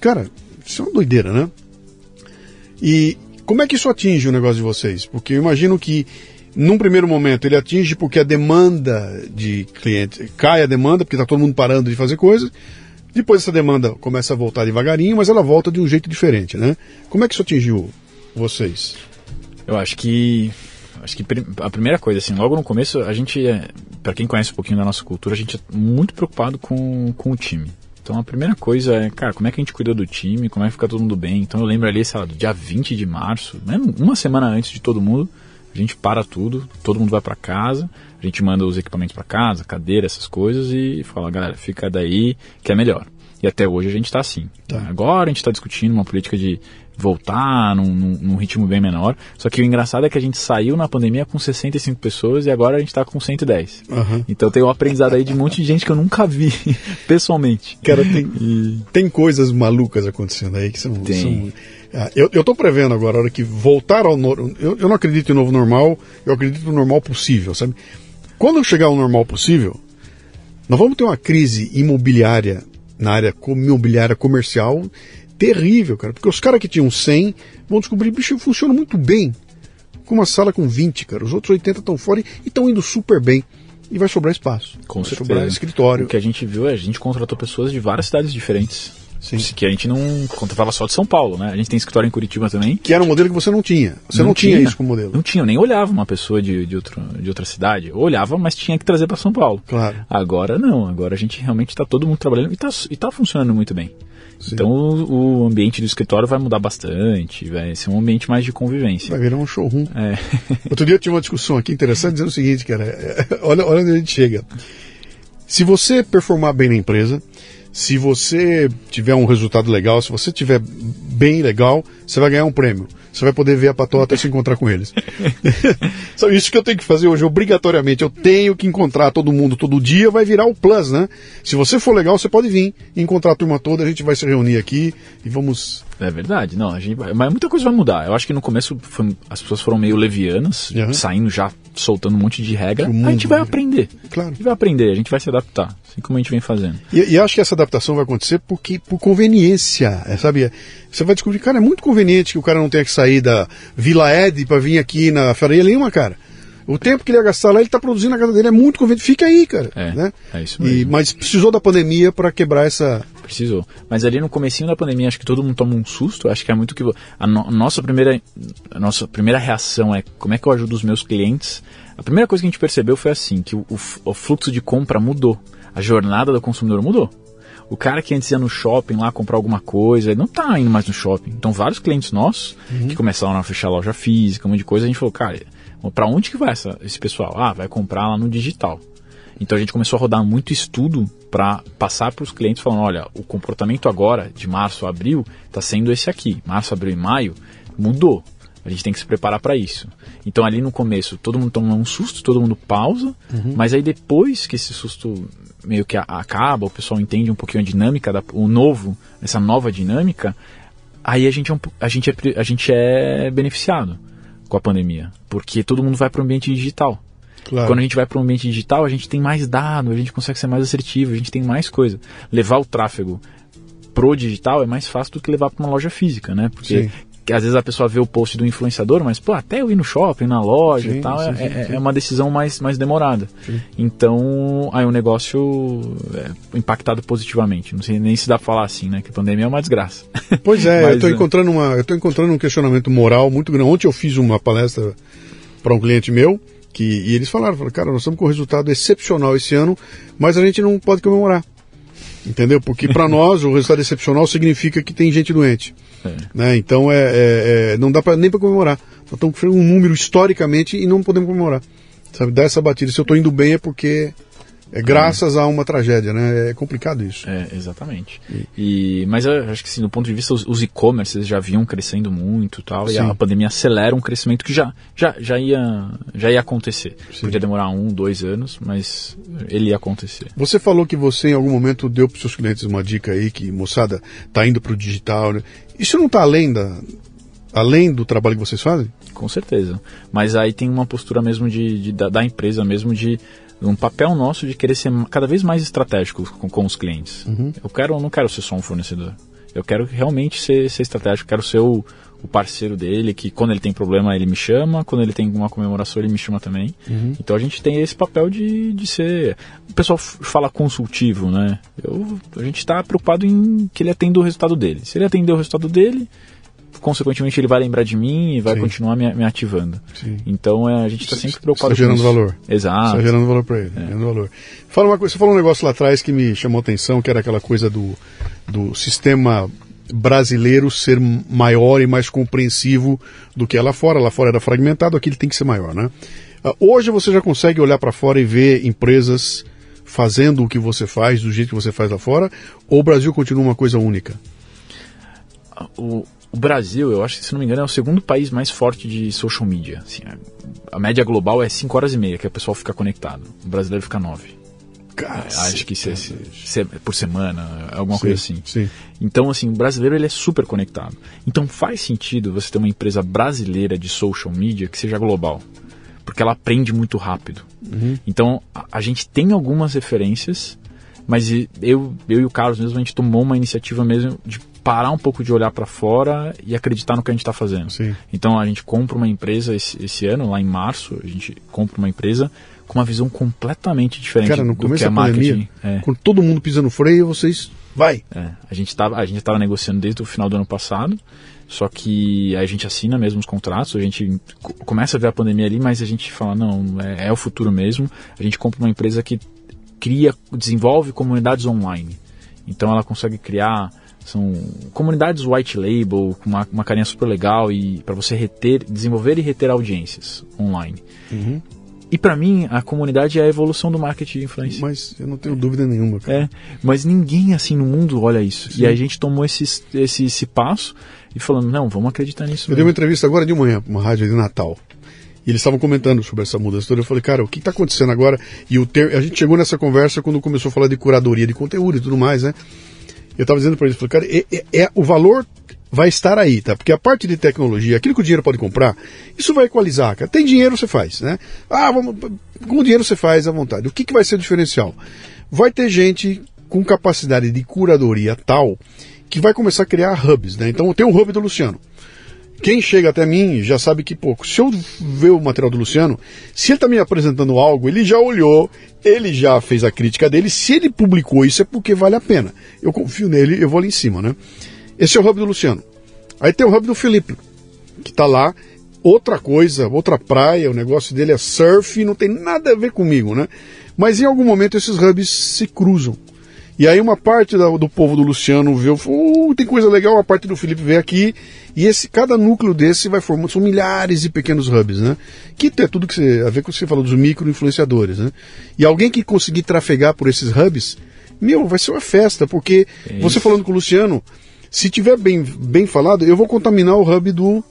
Speaker 1: Cara, isso é uma doideira, né? E como é que isso atinge o negócio de vocês? Porque eu imagino que num primeiro momento ele atinge porque a demanda de cliente cai a demanda, porque está todo mundo parando de fazer coisas. Depois essa demanda começa a voltar devagarinho, mas ela volta de um jeito diferente, né? Como é que isso atingiu vocês?
Speaker 2: Eu acho que acho que a primeira coisa assim, logo no começo, a gente é, para quem conhece um pouquinho da nossa cultura, a gente é muito preocupado com, com o time. Então a primeira coisa é, cara, como é que a gente cuidou do time, como é que fica todo mundo bem. Então eu lembro ali, sei lá, do dia 20 de março, né, uma semana antes de todo mundo, a gente para tudo, todo mundo vai para casa, a gente manda os equipamentos para casa, cadeira, essas coisas e fala, galera, fica daí que é melhor. E até hoje a gente está assim.
Speaker 1: Tá.
Speaker 2: Agora a gente está discutindo uma política de voltar num, num- num ritmo bem menor. Só que o engraçado é que a gente saiu na pandemia com 65 pessoas e agora a gente está com 110.
Speaker 1: Aham.
Speaker 2: Então tem um aprendizado aí de um monte de gente que eu nunca vi pessoalmente.
Speaker 1: Cara, tem,
Speaker 2: E
Speaker 1: tem coisas malucas acontecendo aí que são.
Speaker 2: Tem.
Speaker 1: são- Ah, eu, eu tô prevendo agora, a hora que voltar ao normal. Eu, eu não acredito em novo normal, eu acredito no normal possível, sabe? Quando chegar ao normal possível, nós vamos ter uma crise imobiliária na área imobiliária comercial terrível, cara. Porque os caras que tinham 100 vão descobrir, bicho, funciona muito bem. Com uma sala com 20, cara. Os outros 80 estão fora e estão indo super bem. E vai sobrar espaço.
Speaker 2: com
Speaker 1: vai
Speaker 2: certeza.
Speaker 1: sobrar escritório.
Speaker 2: O que a gente viu é a gente contratou pessoas de várias cidades diferentes.
Speaker 1: Sim.
Speaker 2: Que a gente não contratava só de São Paulo, né? A gente tem escritório em Curitiba também.
Speaker 1: Que era um modelo que você não tinha. Você não, tinha, isso como modelo.
Speaker 2: Não tinha, eu nem olhava uma pessoa de, de, outro, de outra cidade. Eu olhava, mas tinha que trazer para São Paulo.
Speaker 1: Claro.
Speaker 2: Agora não, agora a gente realmente está todo mundo trabalhando e está e tá funcionando muito bem.
Speaker 1: Sim.
Speaker 2: Então o, ambiente do escritório vai mudar bastante, vai ser um ambiente mais de convivência.
Speaker 1: Vai virar um showroom.
Speaker 2: É.
Speaker 1: Outro dia eu tive uma discussão aqui interessante dizendo o seguinte, cara. é, olha, olha onde a gente chega. Se você performar bem na empresa, se você tiver um resultado legal, se você tiver bem legal, você vai ganhar um prêmio. Você vai poder ver a patota e se encontrar com eles. Só isso que eu tenho que fazer hoje, obrigatoriamente. Eu tenho que encontrar todo mundo todo dia, vai virar o plus, né? Se você for legal, você pode vir encontrar a turma toda, a gente vai se reunir aqui e vamos.
Speaker 2: É verdade, não, a gente vai, mas muita coisa vai mudar. Eu acho que no começo foi- as pessoas foram meio levianas,
Speaker 1: Uhum.
Speaker 2: saindo já, soltando um monte de regra.
Speaker 1: Que o
Speaker 2: a
Speaker 1: mundo
Speaker 2: gente vai aprender.
Speaker 1: Claro.
Speaker 2: A gente vai aprender, a gente vai se adaptar, assim como a gente vem fazendo.
Speaker 1: E, e acho que essa adaptação vai acontecer porque, por conveniência, é, sabe? Você vai descobrir, cara, é muito conveniente que o cara não tenha que sair da Vila Ed para vir aqui na Faria Lima, cara. O tempo que ele ia gastar lá, ele está produzindo na casa dele, é muito conveniente. Fica aí, cara.
Speaker 2: É,
Speaker 1: né?
Speaker 2: é isso
Speaker 1: E,
Speaker 2: mesmo.
Speaker 1: mas precisou da pandemia para quebrar essa.
Speaker 2: Precisou. Mas ali no comecinho da pandemia, acho que todo mundo toma um susto. Acho que é muito que a, no- nossa primeira a nossa primeira reação é como é que eu ajudo os meus clientes. A primeira coisa que a gente percebeu foi assim que o, o fluxo de compra mudou. A jornada do consumidor mudou. O cara que antes ia no shopping lá comprar alguma coisa, ele não tá indo mais no shopping. Então, vários clientes nossos uhum. que começaram a fechar loja física, um monte de coisa, a gente falou, cara, para onde que vai essa, esse pessoal? Ah, vai comprar lá no digital. Então a gente começou a rodar muito estudo para passar para os clientes falando, olha, o comportamento agora de março a abril está sendo esse aqui. Março, abril e maio mudou. A gente tem que se preparar para isso. Então ali no começo todo mundo toma um susto, todo mundo pausa, uhum. mas aí depois que esse susto meio que acaba, o pessoal entende um pouquinho a dinâmica, da, o novo, essa nova dinâmica, aí a gente é, um, a gente é, a gente é beneficiado com a pandemia, porque todo mundo vai para o ambiente digital. Claro. Quando a gente vai para o ambiente digital, a gente tem mais dados, a gente consegue ser mais assertivo, a gente tem mais coisa. Levar o tráfego pro digital é mais fácil do que levar para uma loja física, né? Porque Sim que às vezes a pessoa vê o post do influenciador, mas pô, até eu ir no shopping, na loja sim, e tal, sim, é, sim, é, é, uma decisão mais, mais demorada. Então, aí o um negócio é impactado positivamente. Não sei nem se dá pra falar assim, né? Que a pandemia é uma desgraça.
Speaker 1: Pois é, mas, eu estou é. encontrando uma, eu tô encontrando um questionamento moral muito grande. Ontem eu fiz uma palestra para um cliente meu que e eles falaram, falaram, cara, nós estamos com um resultado excepcional esse ano, mas a gente não pode comemorar. Entendeu? Porque para nós o resultado excepcional significa que tem gente doente. É. Né? Então é, é, é não dá pra, nem para comemorar. Nós estamos com um número historicamente e não podemos comemorar. Sabe, dá essa batida. Se eu estou indo bem é porque é graças a uma tragédia, né? É complicado isso.
Speaker 2: É, exatamente. E, mas eu acho que assim, do ponto de vista, os, os e-commerces já vinham crescendo muito tal, Sim. e a pandemia acelera um crescimento que já, já, já, ia, já ia acontecer. Sim. Podia demorar um, dois anos, mas ele ia acontecer.
Speaker 1: Você falou que você em algum momento deu para os seus clientes uma dica aí que, moçada, tá indo para o digital. Né? Isso não está além da, além do trabalho que vocês fazem?
Speaker 2: Com certeza. Mas aí tem uma postura mesmo de, de da, da, empresa mesmo de um papel nosso de querer ser cada vez mais estratégico com, com os clientes. Uhum. Eu quero, não quero ser só um fornecedor. Eu quero realmente ser, ser estratégico, quero ser o, o parceiro dele, que quando ele tem problema ele me chama, quando ele tem uma comemoração ele me chama também. Uhum. Então a gente tem esse papel de, de ser. O pessoal fala consultivo, né? Eu, a gente está preocupado em que ele atenda o resultado dele. Se ele atender o resultado dele, consequentemente ele vai lembrar de mim e vai Sim. continuar me, me ativando. Sim. Então é, a gente está sempre preocupado
Speaker 1: está gerando valor.
Speaker 2: Exato. Está
Speaker 1: gerando valor para ele. É. Gerando valor. Fala uma coisa, você falou um negócio lá atrás que me chamou a atenção, que era aquela coisa do, do sistema brasileiro ser maior e mais compreensivo do que é lá fora. Lá fora era fragmentado, aqui ele tem que ser maior, né? Uh, hoje você já consegue olhar para fora e ver empresas fazendo o que você faz, do jeito que você faz lá fora, ou o Brasil continua uma coisa única?
Speaker 2: O, o Brasil, eu acho que, se não me engano, é o segundo país mais forte de social media. Assim, a, média global é 5 horas e meia que o pessoal fica conectado. O brasileiro fica 9. É, acho que se, se, se, por semana, alguma sim, coisa assim.
Speaker 1: Sim.
Speaker 2: Então, assim, o brasileiro ele é super conectado. Então faz sentido você ter uma empresa brasileira de social media que seja global. Porque ela aprende muito rápido. Uhum. Então, a, a, gente tem algumas referências, mas eu, eu e o Carlos mesmo, a gente tomou uma iniciativa mesmo de parar um pouco de olhar para fora e acreditar no que a gente está fazendo.
Speaker 1: Sim.
Speaker 2: Então a gente compra uma empresa esse, esse, ano, lá em março, a gente compra uma empresa com uma visão completamente diferente
Speaker 1: Cara, no do começo que é da pandemia, é. quando todo mundo pisa no freio, vocês vai.
Speaker 2: É, a gente estava a gente estava negociando desde o final do ano passado. Só que a gente assina mesmo os contratos, a gente começa a ver a pandemia ali, mas a gente fala, não, é, é o futuro mesmo. A gente compra uma empresa que cria, desenvolve comunidades online. Então ela consegue criar são comunidades white label, com uma, uma carinha super legal e para você reter, desenvolver e reter audiências online. Uhum. E para mim, a comunidade é a evolução do marketing de influência.
Speaker 1: Mas eu não tenho dúvida nenhuma.
Speaker 2: Cara. É, mas ninguém assim no mundo olha isso. Sim. E a gente tomou esse, esse, esse passo e falando, não, vamos acreditar nisso.
Speaker 1: Eu mesmo. dei uma entrevista agora de manhã, uma rádio de Natal. E eles estavam comentando sobre essa mudança toda. Eu falei, cara, o que está acontecendo agora? E o ter... a gente chegou nessa conversa quando começou a falar de curadoria de conteúdo e tudo mais, né? Eu estava dizendo para eles, falei, cara, é, é, é, o valor vai estar aí, tá? Porque a parte de tecnologia, aquilo que o dinheiro pode comprar, isso vai equalizar, cara. Tem dinheiro, você faz, né? Ah, vamos, com o dinheiro você faz à vontade. O que, que vai ser o diferencial? Vai ter gente com capacidade de curadoria tal que vai começar a criar hubs, né? Então tem o hub do Luciano. Quem chega até mim já sabe que pouco. Se eu ver o material do Luciano, se ele está me apresentando algo, ele já olhou, ele já fez a crítica dele. Se ele publicou isso é porque vale a pena. Eu confio nele, eu vou ali em cima, né? Esse é o hub do Luciano. Aí tem o hub do Felipe, que está lá. Outra coisa, outra praia, o negócio dele é surf, não tem nada a ver comigo, né? Mas em algum momento esses hubs se cruzam. E aí uma parte da, do povo do Luciano vê, uh, tem coisa legal, a parte do Felipe vê aqui, e esse cada núcleo desse vai formando, são milhares de pequenos hubs, né? Que é tudo que você, a ver com o que você falou dos micro-influenciadores, né? E alguém que conseguir trafegar por esses hubs, meu, vai ser uma festa, porque é você falando com o Luciano, se tiver bem, bem falado, eu vou contaminar o hub do,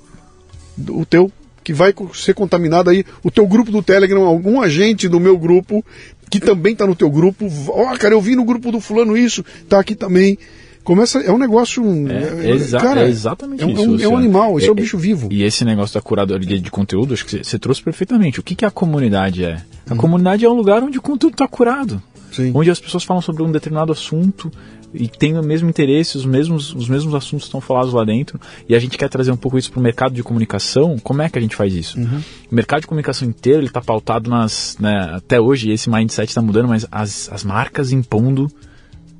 Speaker 1: do o teu, que vai ser contaminado aí, o teu grupo do Telegram, algum agente do meu grupo que também está no teu grupo. Ó, oh, cara, eu vi no grupo do fulano isso, tá aqui também. Começa, é um negócio.
Speaker 2: É, é exa cara, é exatamente
Speaker 1: é,
Speaker 2: isso.
Speaker 1: É um, é um animal, é, é um bicho vivo.
Speaker 2: E esse negócio da curadoria de conteúdo, acho que você trouxe perfeitamente. O que, que a comunidade é? A hum. comunidade é um lugar onde o conteúdo está curado. Sim. Onde as pessoas falam sobre um determinado assunto e tem o mesmo interesse, os mesmos, os mesmos assuntos estão falados lá dentro, e a gente quer trazer um pouco isso para o mercado de comunicação, como é que a gente faz isso? Uhum. O mercado de comunicação inteiro está pautado nas. Né, até hoje esse mindset está mudando, mas as, as marcas impondo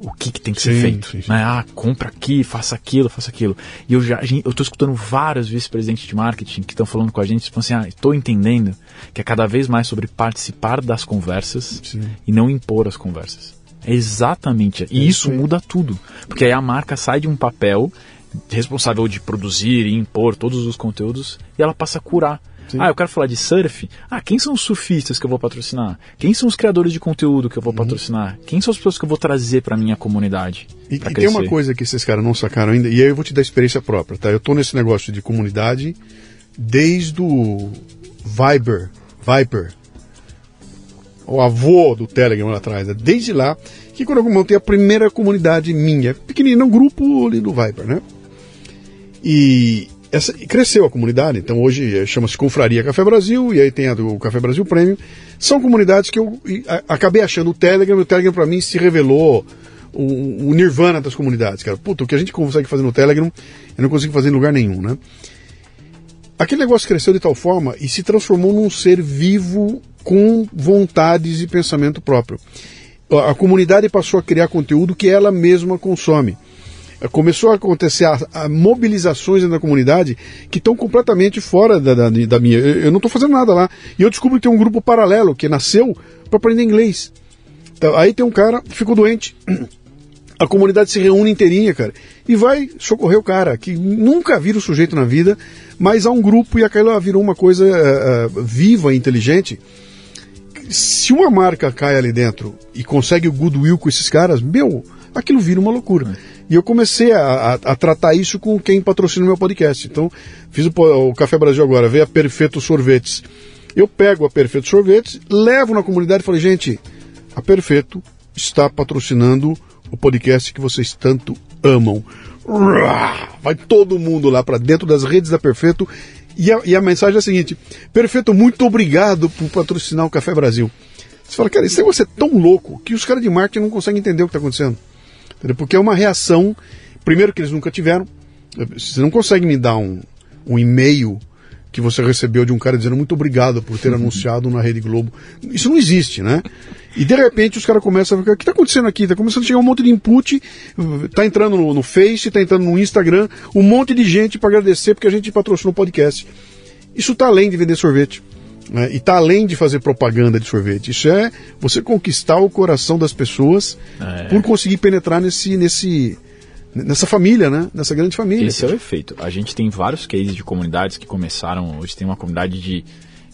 Speaker 2: o que, que tem que sim, ser feito. Sim, sim. Né? Ah, compra aqui, faça aquilo, faça aquilo. E eu já eu estou escutando vários vice-presidentes de marketing que estão falando com a gente, tipo assim, ah, estou entendendo que é cada vez mais sobre participar das conversas e não impor as conversas. É exatamente. E é isso muda tudo. Porque aí a marca sai de um papel responsável de produzir e impor todos os conteúdos e ela passa a curar. Sim. Ah, eu quero falar de surf. Ah, quem são os surfistas que eu vou patrocinar? Quem são os criadores de conteúdo que eu vou uhum. patrocinar? Quem são as pessoas que eu vou trazer para minha comunidade?
Speaker 1: E, e tem uma coisa que esses caras não sacaram ainda, e aí eu vou te dar experiência própria, tá? Eu tô nesse negócio de comunidade desde o Viber, Viper, o avô do Telegram lá atrás, né? desde lá, que quando eu montei a primeira comunidade minha, pequenina, um grupo ali do Viper, né? E essa, cresceu a comunidade, então hoje eh, chama-se Confraria Café Brasil, e aí tem a do Café Brasil Premium. São comunidades que eu acabei achando o Telegram, o Telegram para mim se revelou o, o, nirvana das comunidades, cara. Puta, o que a gente consegue fazer no Telegram, eu não consigo fazer em lugar nenhum, né? Aquele negócio cresceu de tal forma e se transformou num ser vivo com vontades e pensamento próprio. A comunidade passou a criar conteúdo que ela mesma consome. Começou a acontecer a, a mobilizações na comunidade que estão completamente fora da, da, da minha. Eu, eu não estou fazendo nada lá. E eu descubro que tem um grupo paralelo que nasceu para aprender inglês. Então, aí tem um cara, ficou doente. A comunidade se reúne inteirinha, cara, e vai socorrer o cara, que nunca vira o sujeito na vida, mas há um grupo e aquela virou uma coisa uh, viva e inteligente se uma marca cai ali dentro e consegue o goodwill com esses caras, meu, aquilo vira uma loucura. É. E eu comecei a, a, a, tratar isso com quem patrocina o meu podcast. Então, fiz o, o Café Brasil agora, veio a Perfeito Sorvetes. Eu pego a Perfeito Sorvetes, levo na comunidade e falei, gente, a Perfeito está patrocinando o podcast que vocês tanto amam. Vai todo mundo lá para dentro das redes da Perfeito e a, e a, mensagem é a seguinte: Perfeito, muito obrigado por patrocinar o Café Brasil. Você fala, cara, esse negócio é tão louco que os caras de marketing não conseguem entender o que está acontecendo. Entendeu? Porque é uma reação, primeiro que eles nunca tiveram. Você não consegue me dar um, um e-mail que você recebeu de um cara dizendo muito obrigado por ter anunciado na Rede Globo. Isso não existe, né? E de repente os caras começam a ficar, o que está acontecendo aqui? Está começando a chegar um monte de input, está entrando no, no Face, está entrando no Instagram, um monte de gente para agradecer porque a gente patrocinou o podcast. Isso está além de vender sorvete. Né? E está além de fazer propaganda de sorvete. Isso é você conquistar o coração das pessoas é. por conseguir penetrar nesse, nesse, nessa família, né? Nessa grande família.
Speaker 2: Esse é o efeito. A gente tem vários cases de comunidades que começaram. Hoje tem uma comunidade de,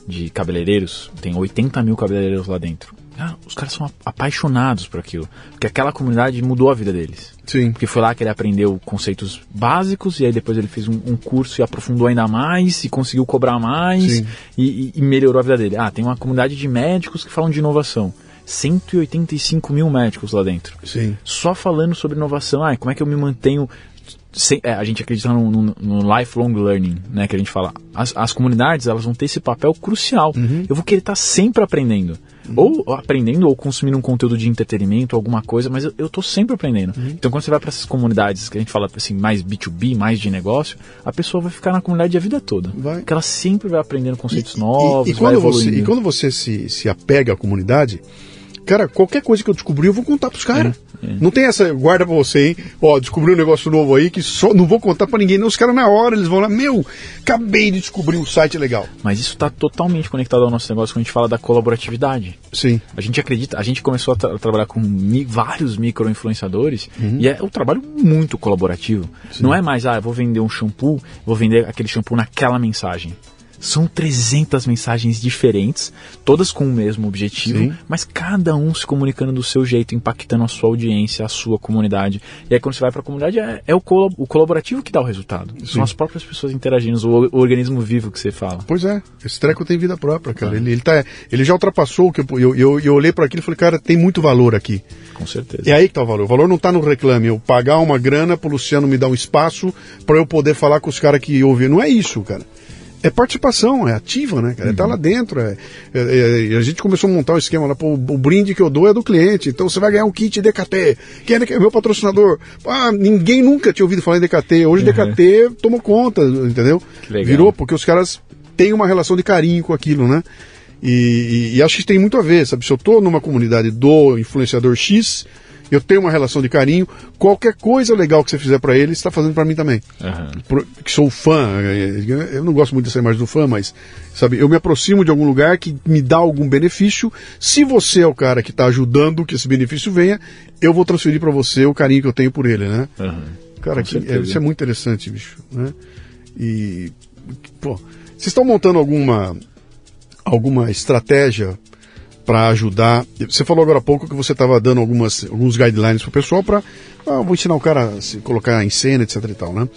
Speaker 2: de cabeleireiros, tem 80 mil cabeleireiros lá dentro. Ah, os caras são apaixonados por aquilo. Porque aquela comunidade mudou a vida deles.
Speaker 1: Sim.
Speaker 2: Porque foi lá que ele aprendeu conceitos básicos e aí depois ele fez um, um curso e aprofundou ainda mais e conseguiu cobrar mais e, e, melhorou a vida dele. Ah, tem uma comunidade de médicos que falam de inovação. 185 mil médicos lá dentro.
Speaker 1: Sim.
Speaker 2: Só falando sobre inovação. Ah, como é que eu me mantenho sem, é, a gente acredita no, no, no, lifelong learning, né? Que a gente fala. As, as comunidades elas vão ter esse papel crucial. Uhum. Eu vou querer estar sempre aprendendo. Uhum. Ou aprendendo ou consumindo um conteúdo de entretenimento, alguma coisa, mas eu, eu tô sempre aprendendo. Uhum. Então quando você vai para essas comunidades que a gente fala assim, mais B2B, mais de negócio, a pessoa vai ficar na comunidade a vida toda. Vai. Porque ela sempre vai aprendendo conceitos
Speaker 1: e,
Speaker 2: novos,
Speaker 1: e, e quando Você, e quando você se, se apega à comunidade, cara, qualquer coisa que eu descobrir, eu vou contar pros caras. É, é. Não tem essa, guarda pra você, hein? Ó, descobri um negócio novo aí que só não vou contar para ninguém. Não, os caras na hora, eles vão lá, meu, acabei de descobrir um site legal.
Speaker 2: Mas isso tá totalmente conectado ao nosso negócio quando a gente fala da colaboratividade.
Speaker 1: Sim.
Speaker 2: A gente acredita, a gente começou a, tra trabalhar com mi vários micro-influenciadores uhum. e é um trabalho muito colaborativo. Sim. Não é mais, ah, eu vou vender um shampoo, vou vender aquele shampoo naquela mensagem. São 300 mensagens diferentes, todas com o mesmo objetivo, Sim. mas cada um se comunicando do seu jeito, impactando a sua audiência, a sua comunidade. E aí quando você vai para a comunidade, é, é o, col o, colaborativo que dá o resultado. Sim. São as próprias pessoas interagindo, o, o, organismo vivo que você fala.
Speaker 1: Pois é, esse treco tem vida própria, cara. Ah. Ele, ele, tá, ele já ultrapassou o que eu, eu, eu, eu olhei para aquilo e falei, cara, tem muito valor aqui.
Speaker 2: Com certeza.
Speaker 1: É aí que tá o valor. O valor não está no reclame, eu pagar uma grana para o Luciano me dar um espaço para eu poder falar com os caras que ouvem. Não é isso, cara é participação, é ativa, né, cara? Uhum. Tá lá dentro. É, é, é, a gente começou a montar o um esquema lá, pô, o brinde que eu dou é do cliente, então você vai ganhar um kit DKT. Quem é meu patrocinador? Ah, ninguém nunca tinha ouvido falar em DKT. Hoje uhum. DKT tomou conta, entendeu? Virou, porque os caras têm uma relação de carinho com aquilo, né? E, e, e acho que tem muito a ver, sabe? Se eu tô numa comunidade do influenciador X, eu tenho uma relação de carinho, qualquer coisa legal que você fizer para ele, está fazendo para mim também. Uhum. que sou fã, eu não gosto muito dessa imagem do fã, mas sabe, eu me aproximo de algum lugar que me dá algum benefício. Se você é o cara que está ajudando que esse benefício venha, eu vou transferir para você o carinho que eu tenho por ele, né? Uhum. Cara, que, é, isso é muito interessante, bicho, né? E pô, vocês estão montando alguma alguma estratégia para ajudar. Você falou agora há pouco que você estava dando algumas, alguns guidelines para o pessoal para. Ah, vou ensinar o cara a se colocar em cena, etc e tal, né?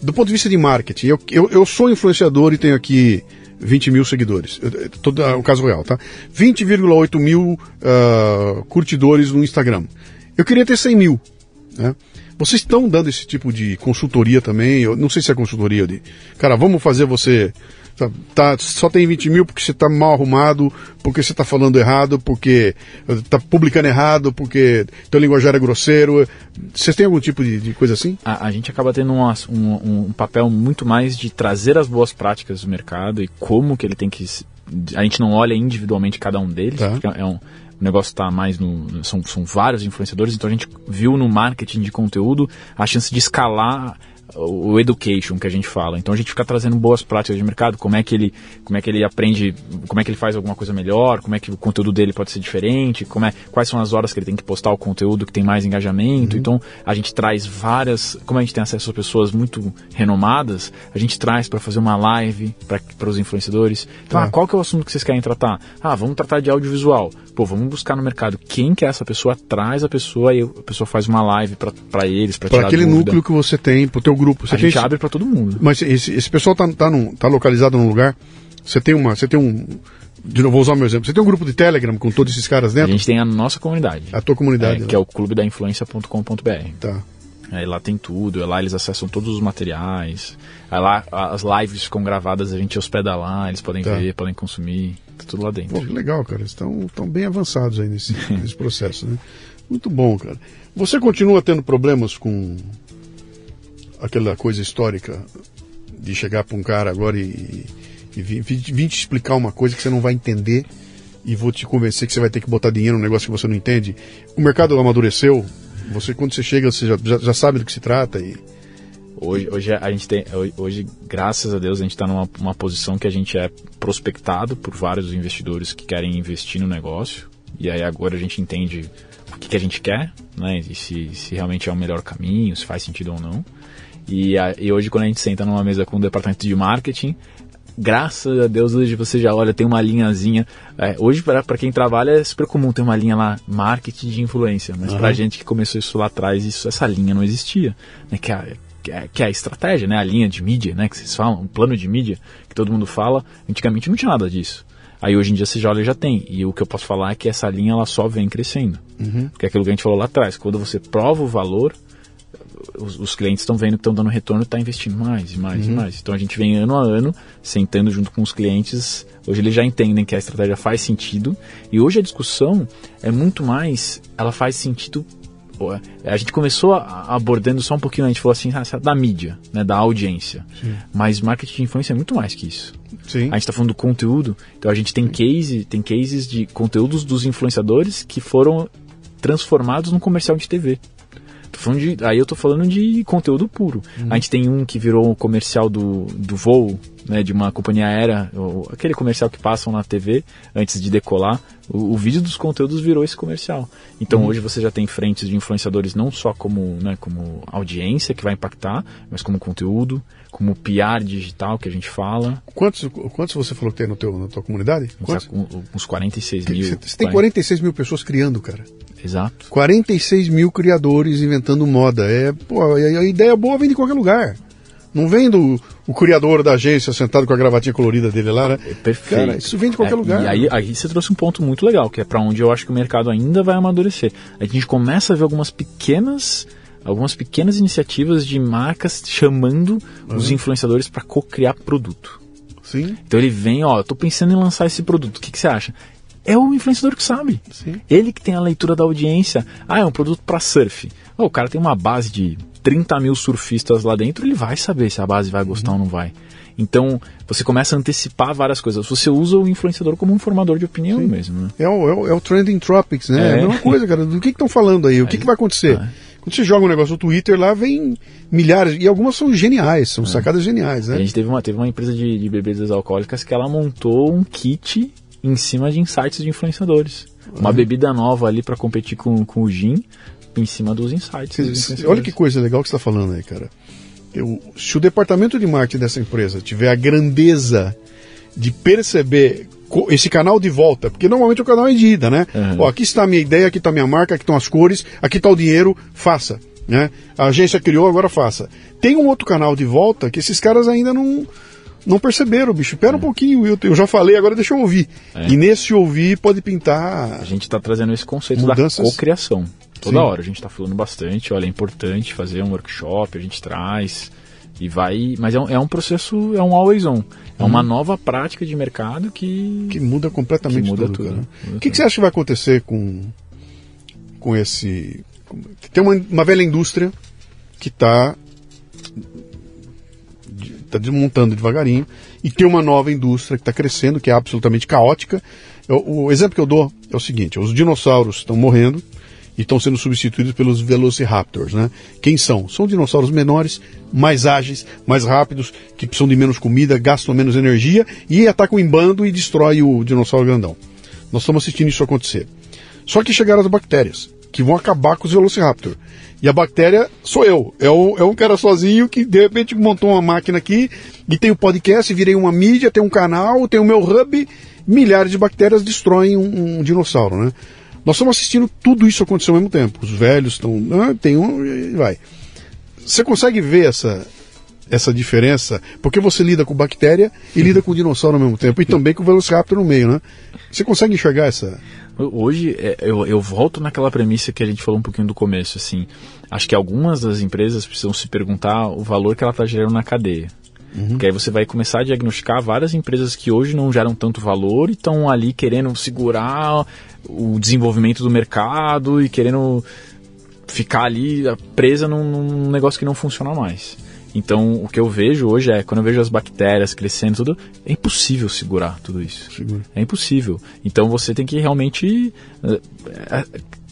Speaker 1: Do ponto de vista de marketing, eu, eu, eu sou influenciador e tenho aqui 20 mil seguidores. Todo o caso real, tá? 20,8 mil uh, curtidores no Instagram. Eu queria ter 100 mil, né? Vocês estão dando esse tipo de consultoria também? Eu não sei se é consultoria de. Cara, vamos fazer você Tá, tá, só tem 20 mil porque você está mal arrumado, porque você está falando errado, porque está publicando errado, porque teu linguajar é grosseiro. Vocês têm algum tipo de, de coisa assim?
Speaker 2: A, a, gente acaba tendo um, um, um, papel muito mais de trazer as boas práticas do mercado e como que ele tem que. A gente não olha individualmente cada um deles, tá. porque é um, o negócio está mais no. São, são vários influenciadores, então a gente viu no marketing de conteúdo a chance de escalar o education que a gente fala. Então a gente fica trazendo boas práticas de mercado, como é que ele, como é que ele aprende, como é que ele faz alguma coisa melhor, como é que o conteúdo dele pode ser diferente, como é, quais são as horas que ele tem que postar o conteúdo que tem mais engajamento. Uhum. Então a gente traz várias, como a gente tem acesso a pessoas muito renomadas, a gente traz para fazer uma live para os influenciadores. Então, ah, qual que é o assunto que vocês querem tratar? Ah, vamos tratar de audiovisual. Pô, vamos buscar no mercado quem que é essa pessoa, traz a pessoa e a pessoa faz uma live para eles, para tirar
Speaker 1: aquele dúvida. núcleo que você tem, pro teu grupo. Você
Speaker 2: a gente abre para todo mundo.
Speaker 1: Mas esse, esse pessoal tá, tá, num, tá localizado num lugar, você tem uma, você tem um, de novo, vou usar o meu exemplo. Você tem um grupo de Telegram com todos esses caras dentro?
Speaker 2: A gente tem a nossa comunidade.
Speaker 1: A tua comunidade.
Speaker 2: É, que é o clubedainfluência.com.br.
Speaker 1: Tá.
Speaker 2: Aí lá tem tudo, lá eles acessam todos os materiais. Aí lá as lives ficam gravadas, a gente hospeda lá, eles podem tá. ver, podem consumir, tá tudo lá dentro.
Speaker 1: Pô, legal, cara. Estão, estão bem avançados aí nesse, nesse processo, né? Muito bom, cara. Você continua tendo problemas com aquela coisa histórica de chegar para um cara agora e, e te explicar uma coisa que você não vai entender e vou te convencer que você vai ter que botar dinheiro num negócio que você não entende. O mercado amadureceu. Você quando você chega você já, já, já sabe do que se trata e
Speaker 2: Hoje, hoje a gente tem, hoje, graças a Deus, a gente está numa posição que a gente é prospectado por vários investidores que querem investir no negócio. E aí agora a gente entende o que, que a gente quer, né? E se, se realmente é o melhor caminho, se faz sentido ou não. E, a, e hoje, quando a gente senta numa mesa com o departamento de marketing, graças a Deus hoje você já olha, tem uma linhazinha. É, hoje, para quem trabalha, é super comum ter uma linha lá, marketing de influência. Mas uhum. para a gente que começou isso lá atrás, isso, essa linha não existia. Né? Que, é, que, é, que é a estratégia, né? a linha de mídia, né? que vocês falam, um plano de mídia, que todo mundo fala. Antigamente não tinha nada disso. Aí hoje em dia você já olha já tem. E o que eu posso falar é que essa linha ela só vem crescendo. Uhum. Porque é aquilo que a gente falou lá atrás, quando você prova o valor, os, os clientes estão vendo que estão dando retorno está investindo mais e mais uhum. e mais. Então a gente vem ano a ano sentando junto com os clientes. Hoje eles já entendem que a estratégia faz sentido e hoje a discussão é muito mais, ela faz sentido a gente começou abordando só um pouquinho, a gente falou assim, ah, da mídia, né, da audiência. Sim. Mas marketing de influência é muito mais que isso. Sim. A gente está falando do conteúdo, então a gente tem case, tem cases de conteúdos dos influenciadores que foram transformados num comercial de TV. Tô falando de, aí eu tô falando de conteúdo puro. Uhum. A gente tem um que virou um comercial do, do voo, né, de uma companhia aérea, ou, aquele comercial que passam na TV antes de decolar. O, o vídeo dos conteúdos virou esse comercial. Então uhum. hoje você já tem frentes de influenciadores não só como, né, como audiência que vai impactar, mas como conteúdo, como PR digital que a gente fala.
Speaker 1: Quantos, quantos você falou que tem no teu, na tua comunidade?
Speaker 2: Quantos? Uns 46 mil.
Speaker 1: Você tem 46 mil pessoas criando, cara.
Speaker 2: Exato.
Speaker 1: 46 mil criadores inventando moda. É, pô, a ideia boa vem de qualquer lugar. Não vem do o criador da agência sentado com a gravatinha colorida dele lá, né?
Speaker 2: É perfeito. Cara,
Speaker 1: isso vem de qualquer
Speaker 2: é,
Speaker 1: lugar.
Speaker 2: E aí, aí você trouxe um ponto muito legal, que é para onde eu acho que o mercado ainda vai amadurecer. A gente começa a ver algumas pequenas algumas pequenas iniciativas de marcas chamando uhum. os influenciadores para co-criar produto.
Speaker 1: Sim.
Speaker 2: Então ele vem, ó, tô pensando em lançar esse produto. O que, que você acha? É o influenciador que sabe. Sim. Ele que tem a leitura da audiência. Ah, é um produto para surf. Oh, o cara tem uma base de 30 mil surfistas lá dentro, ele vai saber se a base vai gostar uhum. ou não vai. Então, você começa a antecipar várias coisas. Você usa o influenciador como um formador de opinião Sim. mesmo. Né?
Speaker 1: É, o, é, o, é o Trending Tropics, né? É, é a mesma coisa, cara. Do que estão falando aí? O que, que vai acontecer? Quando você joga um negócio no Twitter lá, vem milhares, e algumas são geniais, são é. sacadas geniais, né?
Speaker 2: A gente teve uma, teve uma empresa de, de bebidas alcoólicas que ela montou um kit em cima de insights de influenciadores. Uma bebida nova ali para competir com, com o gin, em cima dos insights.
Speaker 1: olha que coisa legal que você está falando aí, cara. Eu, se o departamento de marketing dessa empresa tiver a grandeza de perceber esse canal de volta, porque normalmente o canal é de ida, né? Uhum. Ó, aqui está a minha ideia, aqui está a minha marca, aqui estão as cores, aqui está o dinheiro, faça. Né? A agência criou, agora faça. Tem um outro canal de volta que esses caras ainda não, não perceberam, bicho. Espera um pouquinho, eu, eu já falei, agora deixa eu ouvir. É. E nesse ouvir pode pintar.
Speaker 2: A gente está trazendo esse conceito mudanças. da cocriação. Toda Sim. hora a gente está falando bastante, olha, é importante fazer um workshop, a gente traz e vai. Mas é um, é um processo, é um always on. É uma uhum. nova prática de mercado que.
Speaker 1: Que muda completamente que muda tudo. tudo né? O que, que, você acha que vai acontecer com, com esse. Tem uma, uma velha indústria que está está desmontando devagarinho, e tem uma nova indústria que está crescendo, que é absolutamente caótica. Eu, o exemplo que eu dou é o seguinte: os dinossauros estão morrendo e estão sendo substituídos pelos velociraptors. Né? Quem são? São dinossauros menores, mais ágeis, mais rápidos, que precisam de menos comida, gastam menos energia e atacam em bando e destrói o dinossauro grandão. Nós estamos assistindo isso acontecer. Só que chegaram as bactérias, que vão acabar com os velociraptors. E a bactéria sou eu. É, o, é um cara sozinho que de repente montou uma máquina aqui e tem o um podcast, virei uma mídia, tem um canal, tem o meu hub. Milhares de bactérias destroem um, um dinossauro, né? Nós estamos assistindo tudo isso acontecer ao mesmo tempo. Os velhos estão. Ah, tem um. E vai. Você consegue ver essa, essa diferença? Porque você lida com bactéria e lida com dinossauro ao mesmo tempo. E também com o Velociraptor no meio, né? Você consegue enxergar essa.
Speaker 2: Hoje, é, eu, eu volto naquela premissa que a gente falou um pouquinho do começo, assim. Acho que algumas das empresas precisam se perguntar o valor que ela está gerando na cadeia. Uhum. Porque aí você vai começar a diagnosticar várias empresas que hoje não geram tanto valor e estão ali querendo segurar o desenvolvimento do mercado e querendo ficar ali presa num, num negócio que não funciona mais. Então, o que eu vejo hoje é, quando eu vejo as bactérias crescendo tudo, é impossível segurar tudo isso. Segura. É impossível. Então, você tem que realmente...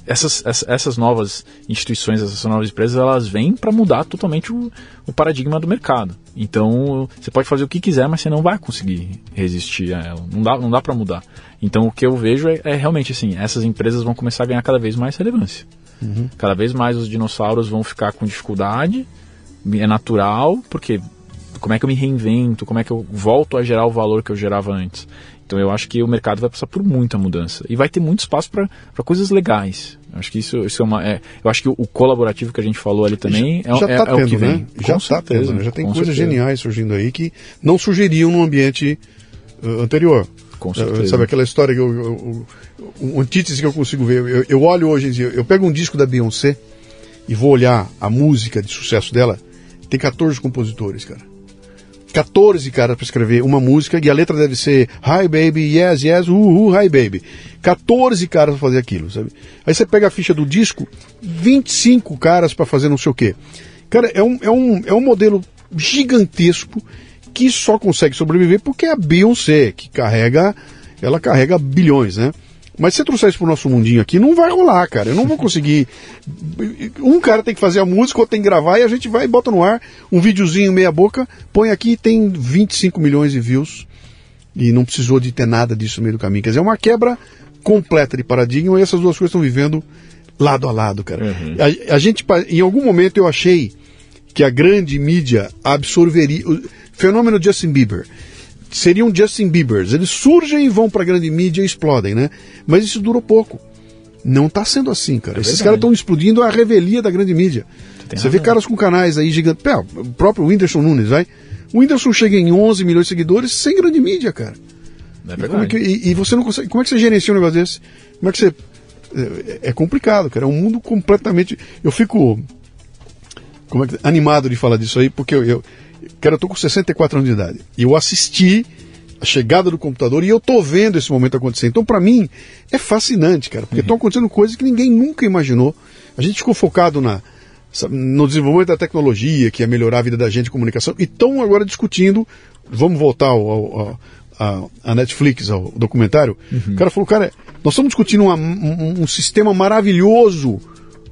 Speaker 2: Essas, essas novas instituições, essas novas empresas, elas vêm para mudar totalmente o, o, paradigma do mercado. Então, você pode fazer o que quiser, mas você não vai conseguir resistir a ela. Não dá, não dá para mudar. Então, o que eu vejo é, é, realmente assim, essas empresas vão começar a ganhar cada vez mais relevância. Uhum. Cada vez mais os dinossauros vão ficar com dificuldade é natural, porque como é que eu me reinvento, como é que eu volto a gerar o valor que eu gerava antes. Então eu acho que o mercado vai passar por muita mudança e vai ter muito espaço para coisas legais. Eu acho que isso, isso é uma. É, eu acho que o, o, colaborativo que a gente falou ali também
Speaker 1: já, é, já
Speaker 2: é,
Speaker 1: tá
Speaker 2: é,
Speaker 1: tendo,
Speaker 2: o que vem.
Speaker 1: Né? Já está tendo, né? já tem coisas certeza. geniais surgindo aí que não surgiriam no ambiente uh, anterior.
Speaker 2: Com uh, certeza.
Speaker 1: Sabe aquela história que eu, eu, eu, um antítese que eu consigo ver? Eu, eu olho hoje, eu pego um disco da Beyoncé e vou olhar a música de sucesso dela tem 14 compositores, cara. 14 caras para escrever uma música e a letra deve ser Hi baby, yes, yes, uh, uh, hi baby. 14 caras para fazer aquilo, sabe? Aí você pega a ficha do disco, 25 caras para fazer não sei o quê. Cara, é um, é um, é um modelo gigantesco que só consegue sobreviver porque é a Beyoncé, que carrega, ela carrega bilhões, né? Mas se você trouxer isso pro nosso mundinho aqui, não vai rolar, cara. Eu não vou conseguir. Um cara tem que fazer a música, outro tem que gravar, e a gente vai e bota no ar um videozinho meia boca, põe aqui e tem 25 milhões de views. E não precisou de ter nada disso no meio do caminho. Quer dizer, é uma quebra completa de paradigma e essas duas coisas estão vivendo lado a lado, cara. Uhum. A, a, gente, em algum momento eu achei que a grande mídia absorveria. O fenômeno Justin Bieber seriam Justin Biebers. Eles surgem e vão para a grande mídia e explodem, né? Mas isso durou pouco. Não está sendo assim, cara. É Esses caras estão explodindo a revelia da grande mídia. Você vê caras com canais aí gigantes. o próprio Whindersson Nunes, vai. O Whindersson chega em 11 milhões de seguidores sem grande mídia, cara.
Speaker 2: É verdade.
Speaker 1: E, é que, e, e, você não consegue. Como é que você gerencia um negócio desse? Como é que você. É, é complicado, cara. É um mundo completamente. Eu fico. Como é que, animado de falar disso aí, porque eu, eu Cara, eu tô com 64 anos de idade. E eu assisti a chegada do computador e eu tô vendo esse momento acontecer. Então, para mim, é fascinante, cara, porque estão uhum. acontecendo coisas que ninguém nunca imaginou. A gente ficou focado na, no desenvolvimento da tecnologia, que ia melhorar a vida da gente de comunicação, e estão agora discutindo. Vamos voltar ao, ao, ao a, Netflix, ao documentário. Uhum. O cara falou, cara, nós estamos discutindo uma, um, um sistema maravilhoso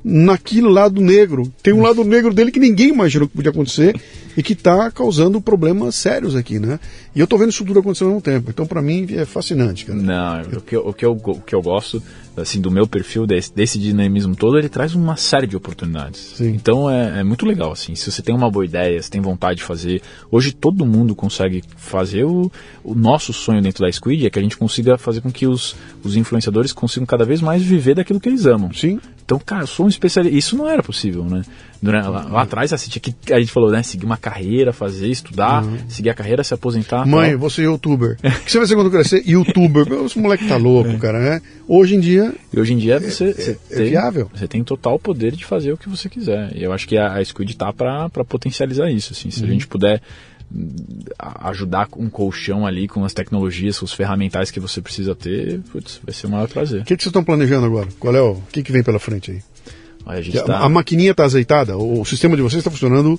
Speaker 1: naquele lado negro. Tem um lado negro dele que ninguém imaginou que podia acontecer e que está causando problemas sérios aqui, né? E eu estou vendo isso tudo acontecendo ao mesmo tempo. Então, para mim, é fascinante, cara.
Speaker 2: Não, o que, eu, o, que eu, o que eu gosto, assim, do meu perfil, desse, desse dinamismo todo, ele traz uma série de oportunidades. Sim. Então, é, é muito legal, assim. Se você tem uma boa ideia, se tem vontade de fazer... Hoje, todo mundo consegue fazer o, o nosso sonho dentro da Squid, é que a gente consiga fazer com que os, os influenciadores consigam cada vez mais viver daquilo que eles amam.
Speaker 1: Sim.
Speaker 2: Então, cara, eu sou um especialista. Isso não era possível, né? Lá, lá atrás, assim, tinha que, a gente falou, né? Seguir uma carreira, fazer, estudar, uhum. seguir a carreira, se aposentar.
Speaker 1: Mãe, tal. você é youtuber. O que você vai ser quando crescer? Youtuber. Esse moleque tá louco, é. cara, né? Hoje em dia.
Speaker 2: E hoje em dia você,
Speaker 1: é, você é, tem, é viável.
Speaker 2: Você tem total poder de fazer o que você quiser. E eu acho que a, a Squid tá para potencializar isso. Assim. Se uhum. a gente puder hum, ajudar com um colchão ali, com as tecnologias, com os ferramentais que você precisa ter, putz, vai ser o maior prazer.
Speaker 1: O que, que vocês estão planejando agora? Qual é o, o que, que vem pela frente aí?
Speaker 2: A,
Speaker 1: tá... a, maquininha está azeitada, o, sistema de vocês está funcionando,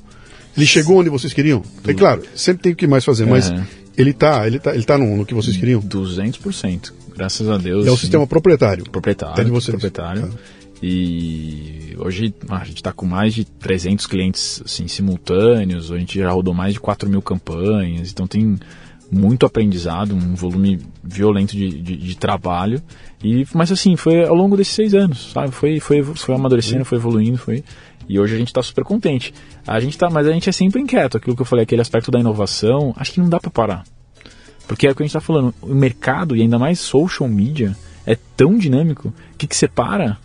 Speaker 1: ele chegou onde vocês queriam. É claro, sempre tem o que mais fazer, mas uhum. ele está ele tá, ele tá no, no que vocês queriam?
Speaker 2: 200%, graças a Deus.
Speaker 1: É o sistema proprietário.
Speaker 2: Proprietário. É de vocês. Proprietário. Tá. E hoje a gente está com mais de 300 clientes assim, simultâneos, a gente já rodou mais de 4 mil campanhas, então tem muito aprendizado, um volume violento de, de, de, trabalho. E, mas assim, foi ao longo desses seis anos, sabe? Foi, foi, foi amadurecendo, foi evoluindo, foi. E hoje a gente está super contente. A gente tá, mas a gente é sempre inquieto. Aquilo que eu falei, aquele aspecto da inovação, acho que não dá para parar. Porque é o que a gente está falando, o mercado, e ainda mais social media, é tão dinâmico que que separa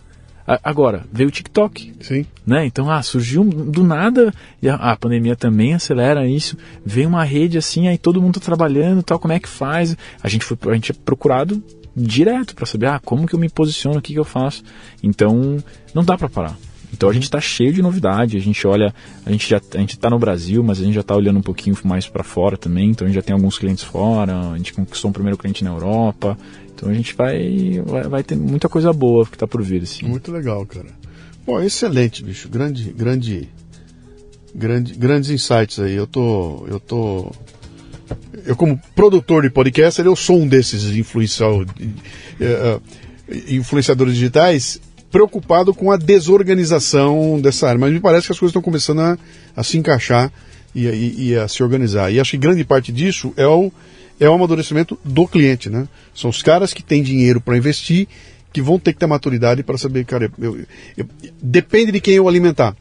Speaker 2: Agora, veio o TikTok.
Speaker 1: Sim.
Speaker 2: Né? Então, ah, surgiu do nada, e a, a, pandemia também acelera isso. Veio uma rede assim, aí todo mundo tá trabalhando tal, como é que faz? A gente foi a gente é procurado direto para saber, ah, como que eu me posiciono, o que, que eu faço. Então, não dá para parar. Então a gente está cheio de novidade, a gente olha, a gente já a gente está no Brasil, mas a gente já está olhando um pouquinho mais para fora também, então a gente já tem alguns clientes fora, a gente conquistou um primeiro cliente na Europa, então a gente vai, vai, vai ter muita coisa boa que está por vir. Assim.
Speaker 1: Muito legal, cara. Bom, excelente, bicho. Grande, grande, grande, grandes insights aí. Eu tô, eu tô, eu como produtor de podcast, eu sou um desses influenciador, uh, influenciadores digitais preocupado com a desorganização dessa área. Mas me parece que as coisas estão começando a, a se encaixar e, e, e a se organizar. E acho que grande parte disso é o é o amadurecimento do cliente, né? São os caras que têm dinheiro para investir que vão ter que ter maturidade para saber, cara, eu, eu, eu, depende de quem eu alimentar.